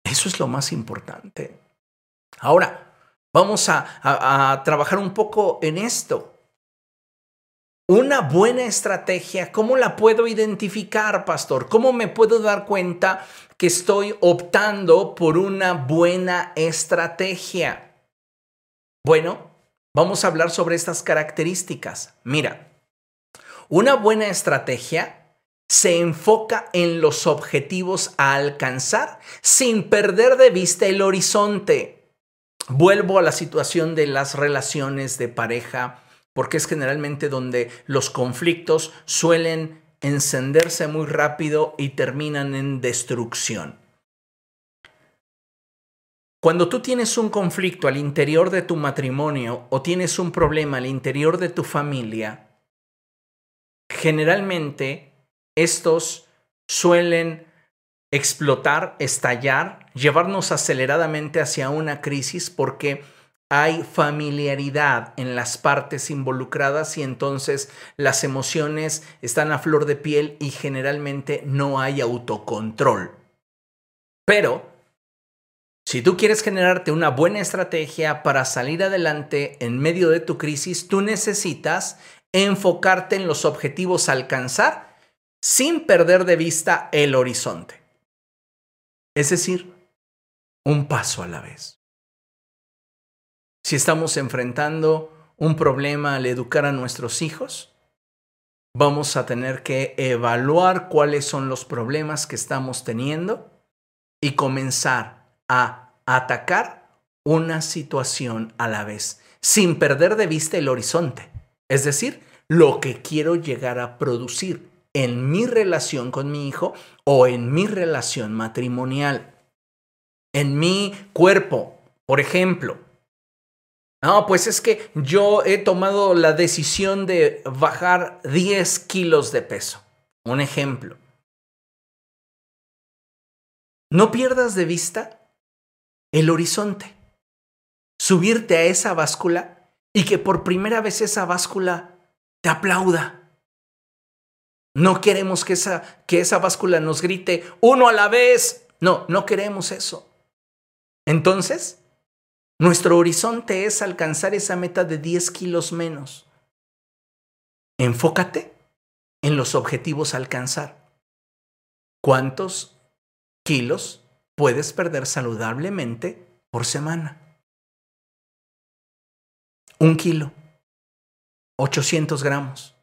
S1: Eso es lo más importante. Ahora, vamos a, trabajar un poco en esto. Una buena estrategia, ¿cómo la puedo identificar, pastor? ¿Cómo me puedo dar cuenta que estoy optando por una buena estrategia? Bueno, Vamos a hablar sobre estas características. Mira, una buena estrategia se enfoca en los objetivos a alcanzar sin perder de vista el horizonte. Vuelvo a la situación de las relaciones de pareja, porque es generalmente donde los conflictos suelen encenderse muy rápido y terminan en destrucción. Cuando tú tienes un conflicto al interior de tu matrimonio o tienes un problema al interior de tu familia, generalmente estos suelen explotar, estallar, llevarnos aceleradamente hacia una crisis porque hay familiaridad en las partes involucradas y entonces las emociones están a flor de piel y generalmente no hay autocontrol. Pero si tú quieres generarte una buena estrategia para salir adelante en medio de tu crisis, tú necesitas enfocarte en los objetivos a alcanzar sin perder de vista el horizonte. Es decir, un paso a la vez. Si estamos enfrentando un problema al educar a nuestros hijos, vamos a tener que evaluar cuáles son los problemas que estamos teniendo y comenzar a atacar una situación a la vez, sin perder de vista el horizonte, es decir, lo que quiero llegar a producir en mi relación con mi hijo o en mi relación matrimonial, en mi cuerpo, por ejemplo. No, pues es que yo he tomado la decisión de bajar 10 kilos de peso. Un ejemplo. No pierdas de vista el horizonte. Subirte a esa báscula y que por primera vez esa báscula te aplauda. No queremos que esa, que esa báscula nos grite uno a la vez. No, no queremos eso. Entonces, nuestro horizonte es alcanzar esa meta de 10 kilos menos. Enfócate en los objetivos a alcanzar. ¿Cuántos kilos puedes perder saludablemente por semana? Un kilo, 800 gramos,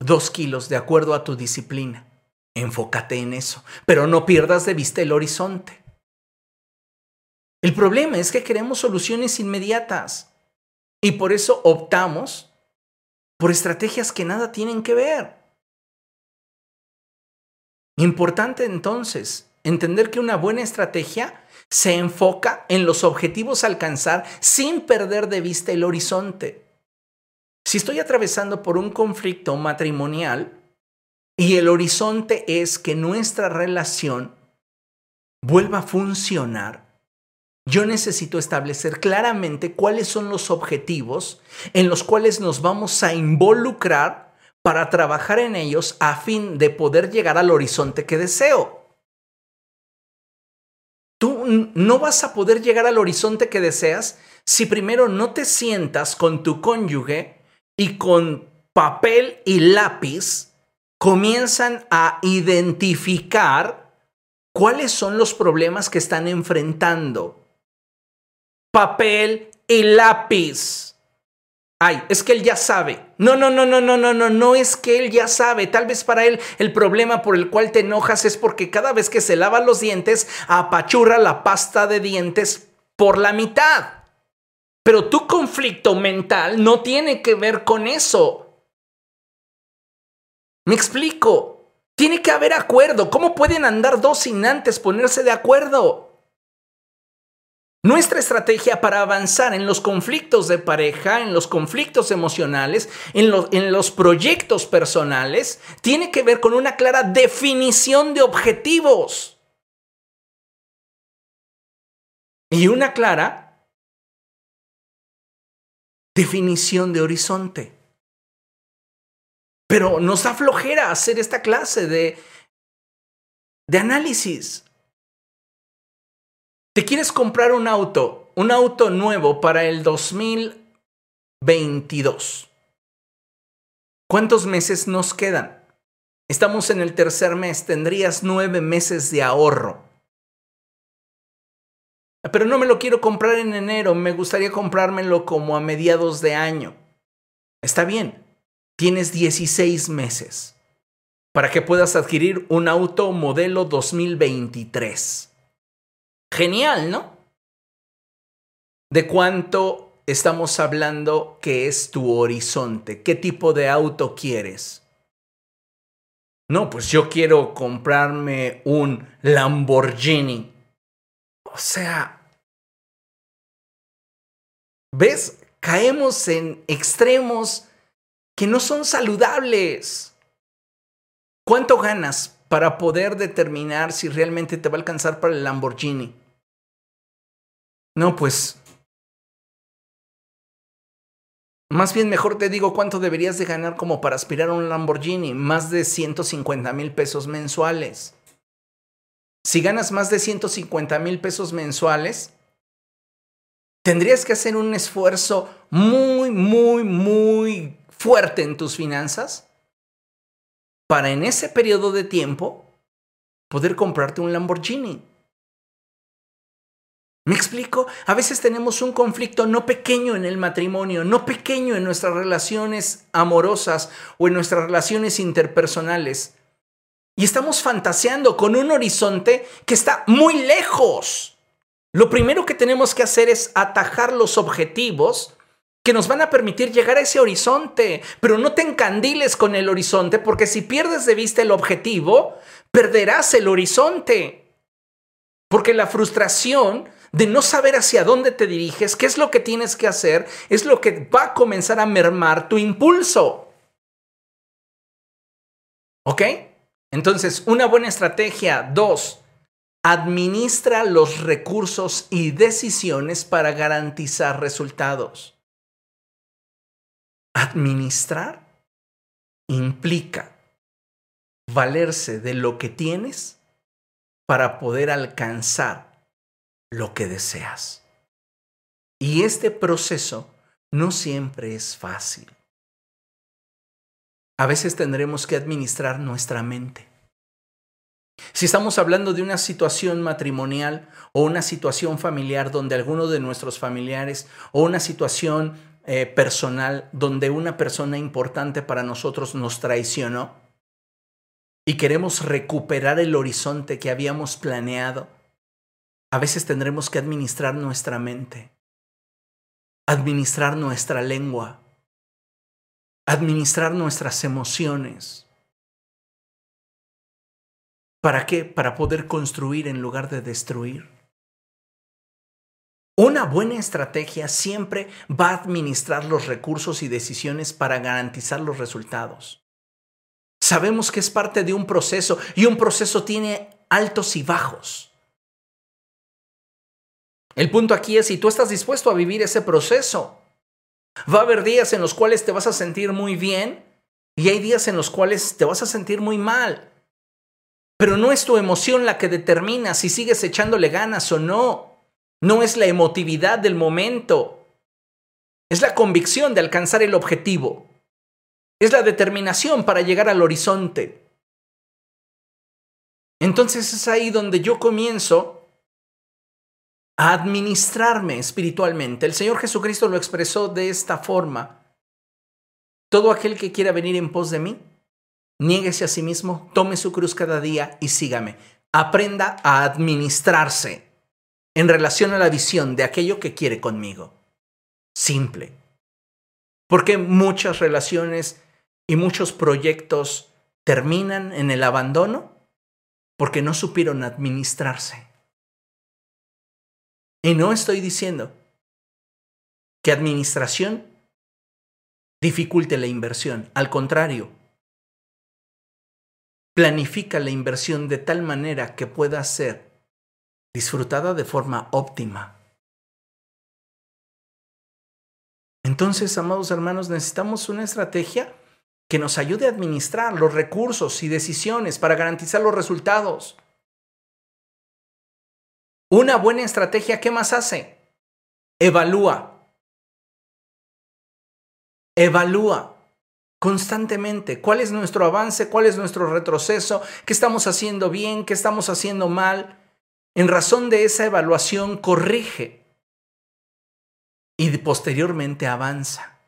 S1: dos kilos de acuerdo a tu disciplina. Enfócate en eso, pero no pierdas de vista el horizonte. El problema es que queremos soluciones inmediatas y por eso optamos por estrategias que nada tienen que ver. Importante entonces entender que una buena estrategia se enfoca en los objetivos a alcanzar sin perder de vista el horizonte. Si estoy atravesando por un conflicto matrimonial y el horizonte es que nuestra relación vuelva a funcionar, yo necesito establecer claramente cuáles son los objetivos en los cuales nos vamos a involucrar para trabajar en ellos a fin de poder llegar al horizonte que deseo. Tú no vas a poder llegar al horizonte que deseas si primero no te sientas con tu cónyuge y con papel y lápiz comienzan a identificar cuáles son los problemas que están enfrentando papel y lápiz. Ay, es que él ya sabe. No, no, no, no, no, no, no, no es que él ya sabe. Tal vez para él el problema por el cual te enojas es porque cada vez que se lava los dientes apachurra la pasta de dientes por la mitad. Pero tu conflicto mental no tiene que ver con eso. Me explico. Tiene que haber acuerdo. ¿Cómo pueden andar dos sin antes ponerse de acuerdo? Nuestra estrategia para avanzar en los conflictos de pareja, en los conflictos emocionales, en, en, los proyectos personales, tiene que ver con una clara definición de objetivos. Y una clara definición de horizonte. Pero nos da flojera hacer esta clase de, de análisis. Te quieres comprar un auto, un auto nuevo para el 2022. ¿Cuántos meses nos quedan? Estamos en el tercer mes, tendrías nueve meses de ahorro. Pero no me lo quiero comprar en enero, me gustaría comprármelo como a mediados de año. Está bien, tienes 16 meses para que puedas adquirir un auto modelo 2023. Genial, ¿no? ¿De cuánto estamos hablando que es tu horizonte? ¿Qué tipo de auto quieres? No, pues yo quiero comprarme un Lamborghini. O sea, ¿ves? Caemos en extremos que no son saludables. ¿Cuánto ganas para poder determinar si realmente te va a alcanzar para el Lamborghini? No, pues... Más bien mejor te digo cuánto deberías de ganar como para aspirar a un Lamborghini. Más de 150 mil pesos mensuales. Si ganas más de 150 mil pesos mensuales, tendrías que hacer un esfuerzo muy, muy, muy fuerte en tus finanzas para en ese periodo de tiempo poder comprarte un Lamborghini. ¿Me explico? A veces tenemos un conflicto no pequeño en el matrimonio, no pequeño en nuestras relaciones amorosas o en nuestras relaciones interpersonales. Y estamos fantaseando con un horizonte que está muy lejos. Lo primero que tenemos que hacer es atajar los objetivos que nos van a permitir llegar a ese horizonte, pero no te encandiles con el horizonte porque si pierdes de vista el objetivo, perderás el horizonte. Porque la frustración de no saber hacia dónde te diriges, qué es lo que tienes que hacer, es lo que va a comenzar a mermar tu impulso. ¿Ok? Entonces, una buena estrategia. Dos, administra los recursos y decisiones para garantizar resultados. Administrar implica valerse de lo que tienes para poder alcanzar lo que deseas. Y este proceso no siempre es fácil. A veces tendremos que administrar nuestra mente. Si estamos hablando de una situación matrimonial o una situación familiar donde alguno de nuestros familiares o una situación eh, personal donde una persona importante para nosotros nos traicionó y queremos recuperar el horizonte que habíamos planeado, a veces tendremos que administrar nuestra mente, administrar nuestra lengua, administrar nuestras emociones. ¿Para qué? Para poder construir en lugar de destruir. Una buena estrategia siempre va a administrar los recursos y decisiones para garantizar los resultados. Sabemos que es parte de un proceso y un proceso tiene altos y bajos. El punto aquí es si tú estás dispuesto a vivir ese proceso. Va a haber días en los cuales te vas a sentir muy bien y hay días en los cuales te vas a sentir muy mal. Pero no es tu emoción la que determina si sigues echándole ganas o no. No es la emotividad del momento. Es la convicción de alcanzar el objetivo. Es la determinación para llegar al horizonte. Entonces es ahí donde yo comienzo administrarme espiritualmente. El Señor Jesucristo lo expresó de esta forma. Todo aquel que quiera venir en pos de mí, niéguese a sí mismo, tome su cruz cada día y sígame. Aprenda a administrarse en relación a la visión de aquello que quiere conmigo. Simple. Porque muchas relaciones y muchos proyectos terminan en el abandono porque no supieron administrarse. Y no estoy diciendo que administración dificulte la inversión. Al contrario, planifica la inversión de tal manera que pueda ser disfrutada de forma óptima. Entonces, amados hermanos, necesitamos una estrategia que nos ayude a administrar los recursos y decisiones para garantizar los resultados. Una buena estrategia, ¿qué más hace? Evalúa. Evalúa constantemente cuál es nuestro avance, cuál es nuestro retroceso, qué estamos haciendo bien, qué estamos haciendo mal. En razón de esa evaluación, corrige y posteriormente avanza.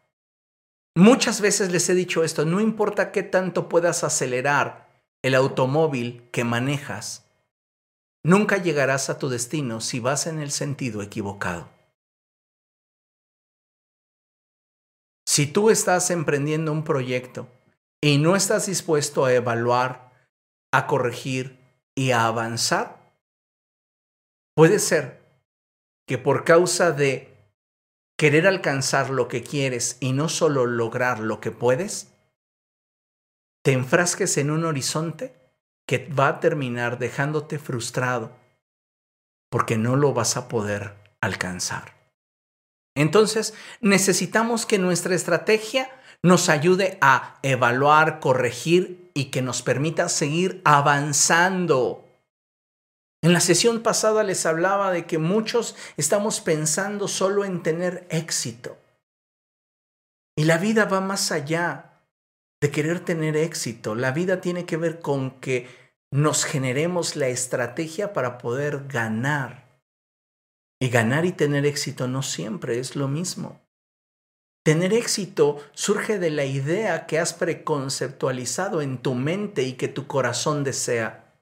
S1: Muchas veces les he dicho esto, no importa qué tanto puedas acelerar el automóvil que manejas, nunca llegarás a tu destino si vas en el sentido equivocado. Si tú estás emprendiendo un proyecto y no estás dispuesto a evaluar, a corregir y a avanzar, puede ser que por causa de querer alcanzar lo que quieres y no solo lograr lo que puedes, te enfrasques en un horizonte que va a terminar dejándote frustrado porque no lo vas a poder alcanzar. Entonces, necesitamos que nuestra estrategia nos ayude a evaluar, corregir y que nos permita seguir avanzando. En la sesión pasada les hablaba de que muchos estamos pensando solo en tener éxito. Y la vida va más allá de querer tener éxito. La vida tiene que ver con que nos generemos la estrategia para poder ganar. Y ganar y tener éxito no siempre es lo mismo. Tener éxito surge de la idea que has preconceptualizado en tu mente y que tu corazón desea.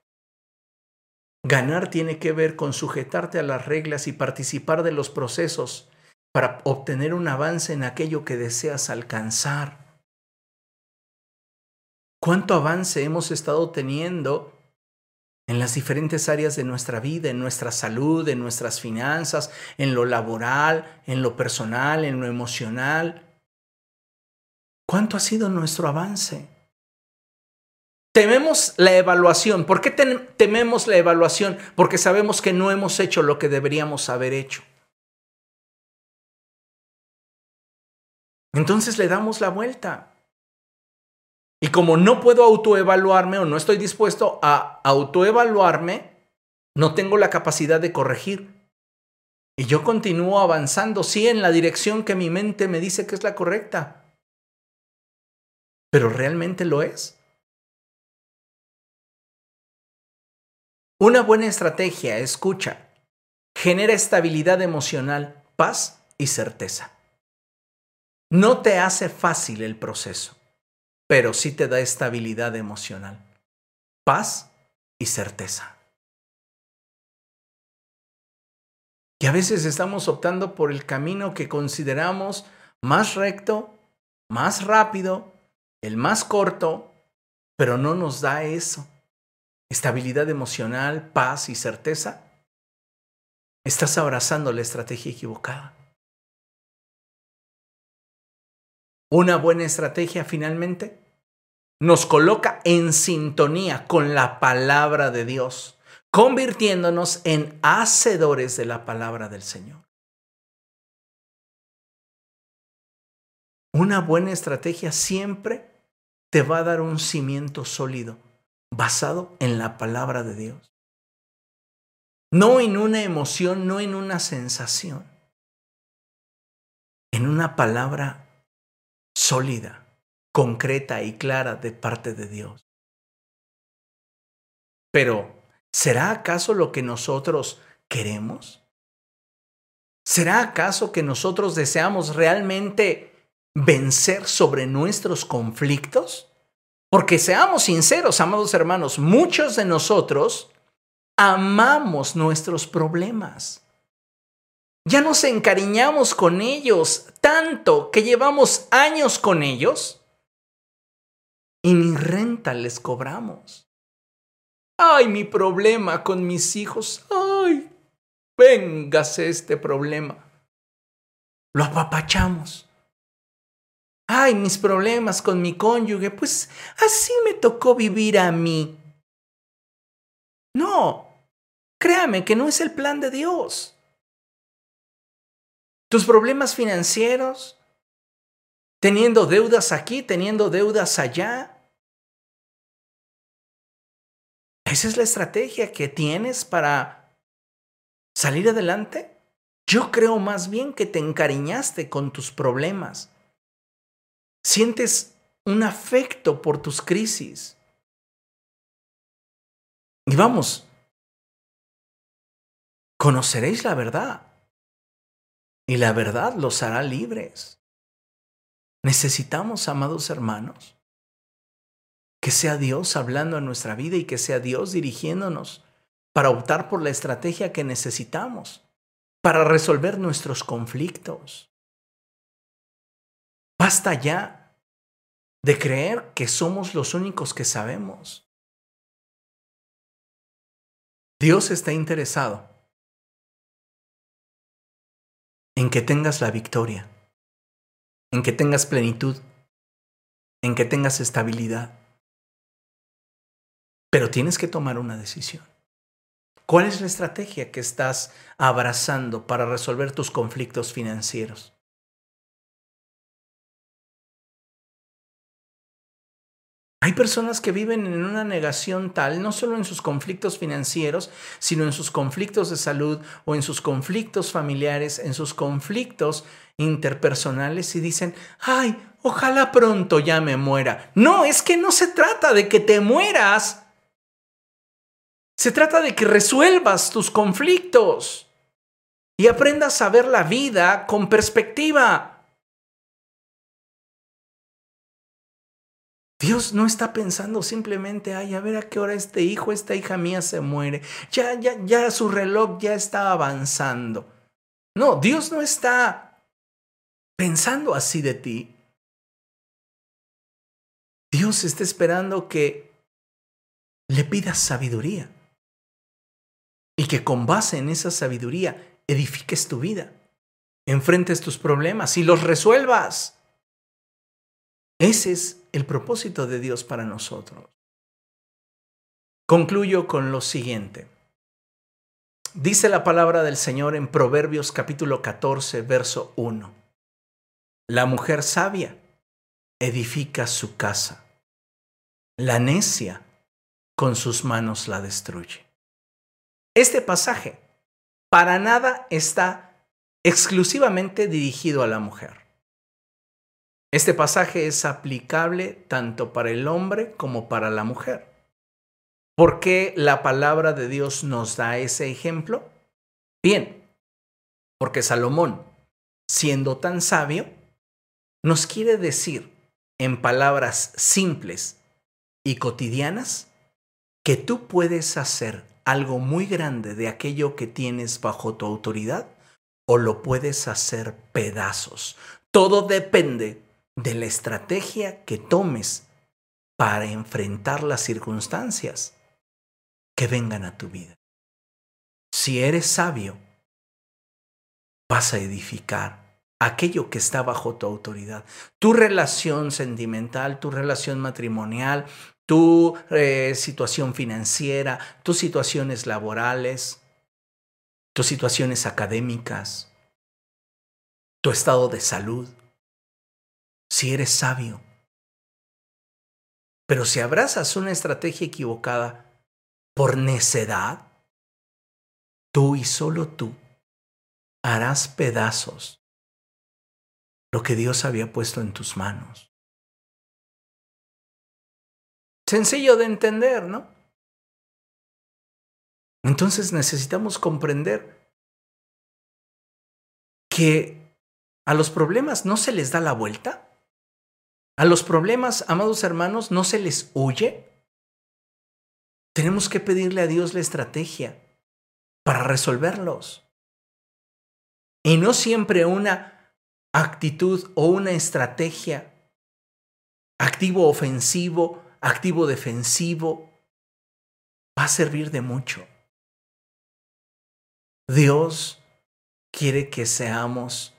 S1: Ganar tiene que ver con sujetarte a las reglas y participar de los procesos para obtener un avance en aquello que deseas alcanzar. ¿Cuánto avance hemos estado teniendo en las diferentes áreas de nuestra vida, en nuestra salud, en nuestras finanzas, en lo laboral, en lo personal, en lo emocional. ¿Cuánto ha sido nuestro avance? Tememos la evaluación. ¿Por qué tememos la evaluación? Porque sabemos que no hemos hecho lo que deberíamos haber hecho. Entonces le damos la vuelta. Y como no puedo autoevaluarme o no estoy dispuesto a autoevaluarme, no tengo la capacidad de corregir. Y yo continúo avanzando, sí, en la dirección que mi mente me dice que es la correcta. Pero ¿realmente lo es? Una buena estrategia, escucha, genera estabilidad emocional, paz y certeza. No te hace fácil el proceso pero sí te da estabilidad emocional, paz y certeza. Y a veces estamos optando por el camino que consideramos más recto, más rápido, el más corto, pero no nos da eso. Estabilidad emocional, paz y certeza. Estás abrazando la estrategia equivocada. Una buena estrategia finalmente nos coloca en sintonía con la palabra de Dios, convirtiéndonos en hacedores de la palabra del Señor. Una buena estrategia siempre te va a dar un cimiento sólido basado en la palabra de Dios. No en una emoción, no en una sensación, en una palabra sólida, concreta y clara de parte de Dios. Pero, ¿será acaso lo que nosotros queremos? ¿Será acaso que nosotros deseamos realmente vencer sobre nuestros conflictos? Porque seamos sinceros, amados hermanos, muchos de nosotros amamos nuestros problemas. Ya nos encariñamos con ellos tanto que llevamos años con ellos y ni renta les cobramos. Ay, mi problema con mis hijos. Ay, véngase este problema. Lo apapachamos. Ay, mis problemas con mi cónyuge, pues así me tocó vivir a mí. No, créame que no es el plan de Dios tus problemas financieros, teniendo deudas aquí, teniendo deudas allá. ¿Esa es la estrategia que tienes para salir adelante? Yo creo más bien que te encariñaste con tus problemas. Sientes un afecto por tus crisis. Y vamos, conoceréis la verdad y la verdad los hará libres. Necesitamos, amados hermanos, que sea Dios hablando en nuestra vida y que sea Dios dirigiéndonos para optar por la estrategia que necesitamos para resolver nuestros conflictos. Basta ya de creer que somos los únicos que sabemos. Dios está interesado en que tengas la victoria, en que tengas plenitud, en que tengas estabilidad. Pero tienes que tomar una decisión. ¿Cuál es la estrategia que estás abrazando para resolver tus conflictos financieros? Hay personas que viven en una negación tal, no solo en sus conflictos financieros, sino en sus conflictos de salud o en sus conflictos familiares, en sus conflictos interpersonales y dicen, ay, ojalá pronto ya me muera. No, es que no se trata de que te mueras. Se trata de que resuelvas tus conflictos y aprendas a ver la vida con perspectiva. Dios no está pensando simplemente, ay, a ver a qué hora este hijo, esta hija mía se muere. Ya, ya, ya su reloj ya está avanzando. No, Dios no está pensando así de ti. Dios está esperando que le pidas sabiduría y que con base en esa sabiduría edifiques tu vida, enfrentes tus problemas y los resuelvas. Ese es el propósito de Dios para nosotros. Concluyo con lo siguiente. Dice la palabra del Señor en Proverbios capítulo 14, verso 1. La mujer sabia edifica su casa. La necia con sus manos la destruye. Este pasaje para nada está exclusivamente dirigido a la mujer. Este pasaje es aplicable tanto para el hombre como para la mujer. ¿Por qué la palabra de Dios nos da ese ejemplo? Bien, porque Salomón, siendo tan sabio, nos quiere decir en palabras simples y cotidianas que tú puedes hacer algo muy grande de aquello que tienes bajo tu autoridad o lo puedes hacer pedazos. Todo depende de la estrategia que tomes para enfrentar las circunstancias que vengan a tu vida. Si eres sabio, vas a edificar aquello que está bajo tu autoridad. Tu relación sentimental, tu relación matrimonial, tu eh, situación financiera, tus situaciones laborales, tus situaciones académicas, tu estado de salud. Si eres sabio. Pero si abrazas una estrategia equivocada, por necedad, tú y solo tú harás pedazos lo que Dios había puesto en tus manos. Sencillo de entender, ¿no? Entonces necesitamos comprender que a los problemas no se les da la vuelta. A los problemas, amados hermanos, no se les huye. Tenemos que pedirle a Dios la estrategia para resolverlos. Y no siempre una actitud o una estrategia activo ofensivo, activo defensivo, va a servir de mucho. Dios quiere que seamos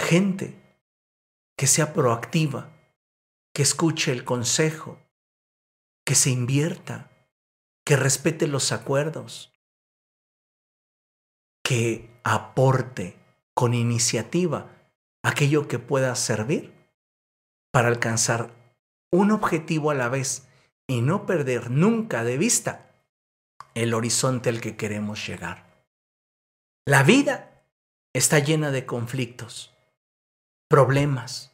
S1: gente que sea proactiva, que escuche el consejo, que se invierta, que respete los acuerdos, que aporte con iniciativa aquello que pueda servir para alcanzar un objetivo a la vez y no perder nunca de vista el horizonte al que queremos llegar. La vida está llena de conflictos, problemas,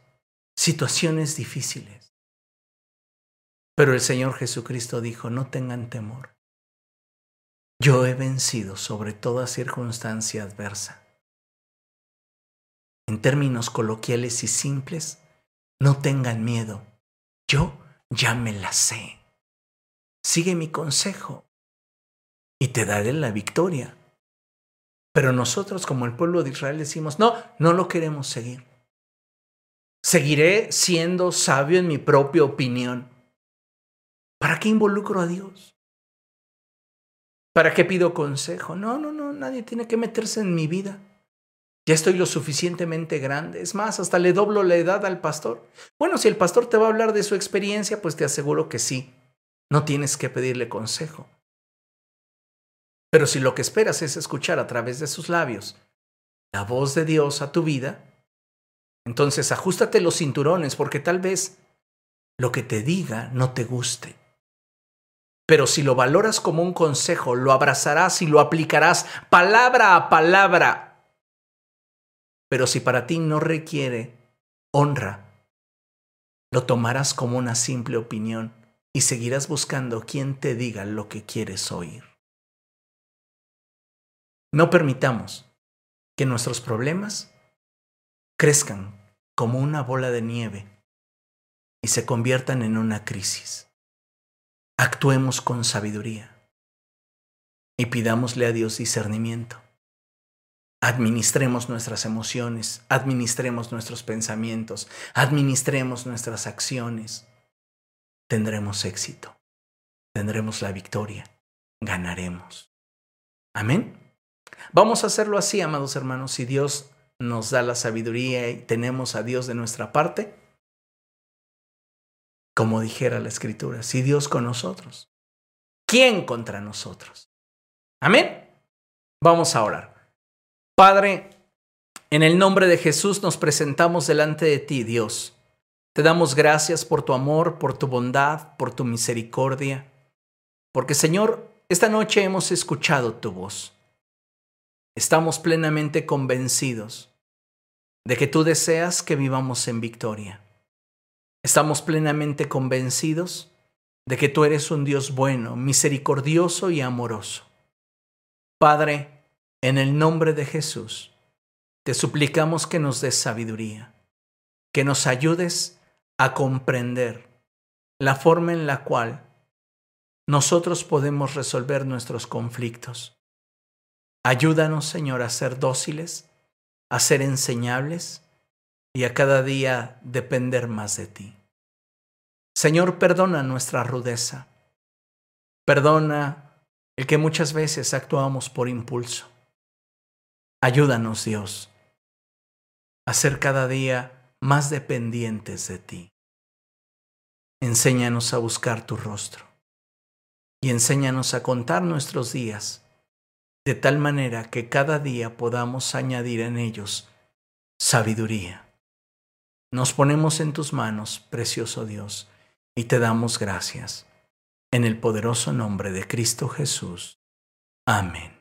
S1: situaciones difíciles. Pero el Señor Jesucristo dijo, no tengan temor. Yo he vencido sobre toda circunstancia adversa. En términos coloquiales y simples, no tengan miedo. Yo ya me la sé. Sigue mi consejo y te daré la victoria. Pero nosotros como el pueblo de Israel decimos, no, no lo queremos seguir. Seguiré siendo sabio en mi propia opinión. ¿Para qué involucro a Dios? ¿Para qué pido consejo? No, no, no, nadie tiene que meterse en mi vida. Ya estoy lo suficientemente grande. Es más, hasta le doblo la edad al pastor. Bueno, si el pastor te va a hablar de su experiencia, pues te aseguro que sí. No tienes que pedirle consejo. Pero si lo que esperas es escuchar a través de sus labios la voz de Dios a tu vida, entonces ajustate los cinturones porque tal vez lo que te diga no te guste. Pero si lo valoras como un consejo, lo abrazarás y lo aplicarás palabra a palabra. Pero si para ti no requiere honra, lo tomarás como una simple opinión y seguirás buscando quien te diga lo que quieres oír. No permitamos que nuestros problemas crezcan como una bola de nieve y se conviertan en una crisis actuemos con sabiduría y pidámosle a Dios discernimiento. Administremos nuestras emociones, administremos nuestros pensamientos, administremos nuestras acciones. Tendremos éxito, tendremos la victoria, ganaremos. Amén. Vamos a hacerlo así, amados hermanos, si Dios nos da la sabiduría y tenemos a Dios de nuestra parte. Como dijera la escritura, si Dios con nosotros, ¿quién contra nosotros? Amén. Vamos a orar. Padre, en el nombre de Jesús nos presentamos delante de ti, Dios. Te damos gracias por tu amor, por tu bondad, por tu misericordia. Porque Señor, esta noche hemos escuchado tu voz. Estamos plenamente convencidos de que tú deseas que vivamos en victoria. Estamos plenamente convencidos de que tú eres un Dios bueno, misericordioso y amoroso. Padre, en el nombre de Jesús, te suplicamos que nos des sabiduría, que nos ayudes a comprender la forma en la cual nosotros podemos resolver nuestros conflictos. Ayúdanos, Señor, a ser dóciles, a ser enseñables y a cada día depender más de ti. Señor, perdona nuestra rudeza. Perdona el que muchas veces actuamos por impulso. Ayúdanos, Dios, a ser cada día más dependientes de ti. Enséñanos a buscar tu rostro y enséñanos a contar nuestros días de tal manera que cada día podamos añadir en ellos sabiduría. Nos ponemos en tus manos, precioso Dios, y te damos gracias. En el poderoso nombre de Cristo Jesús. Amén.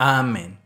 S1: Amén.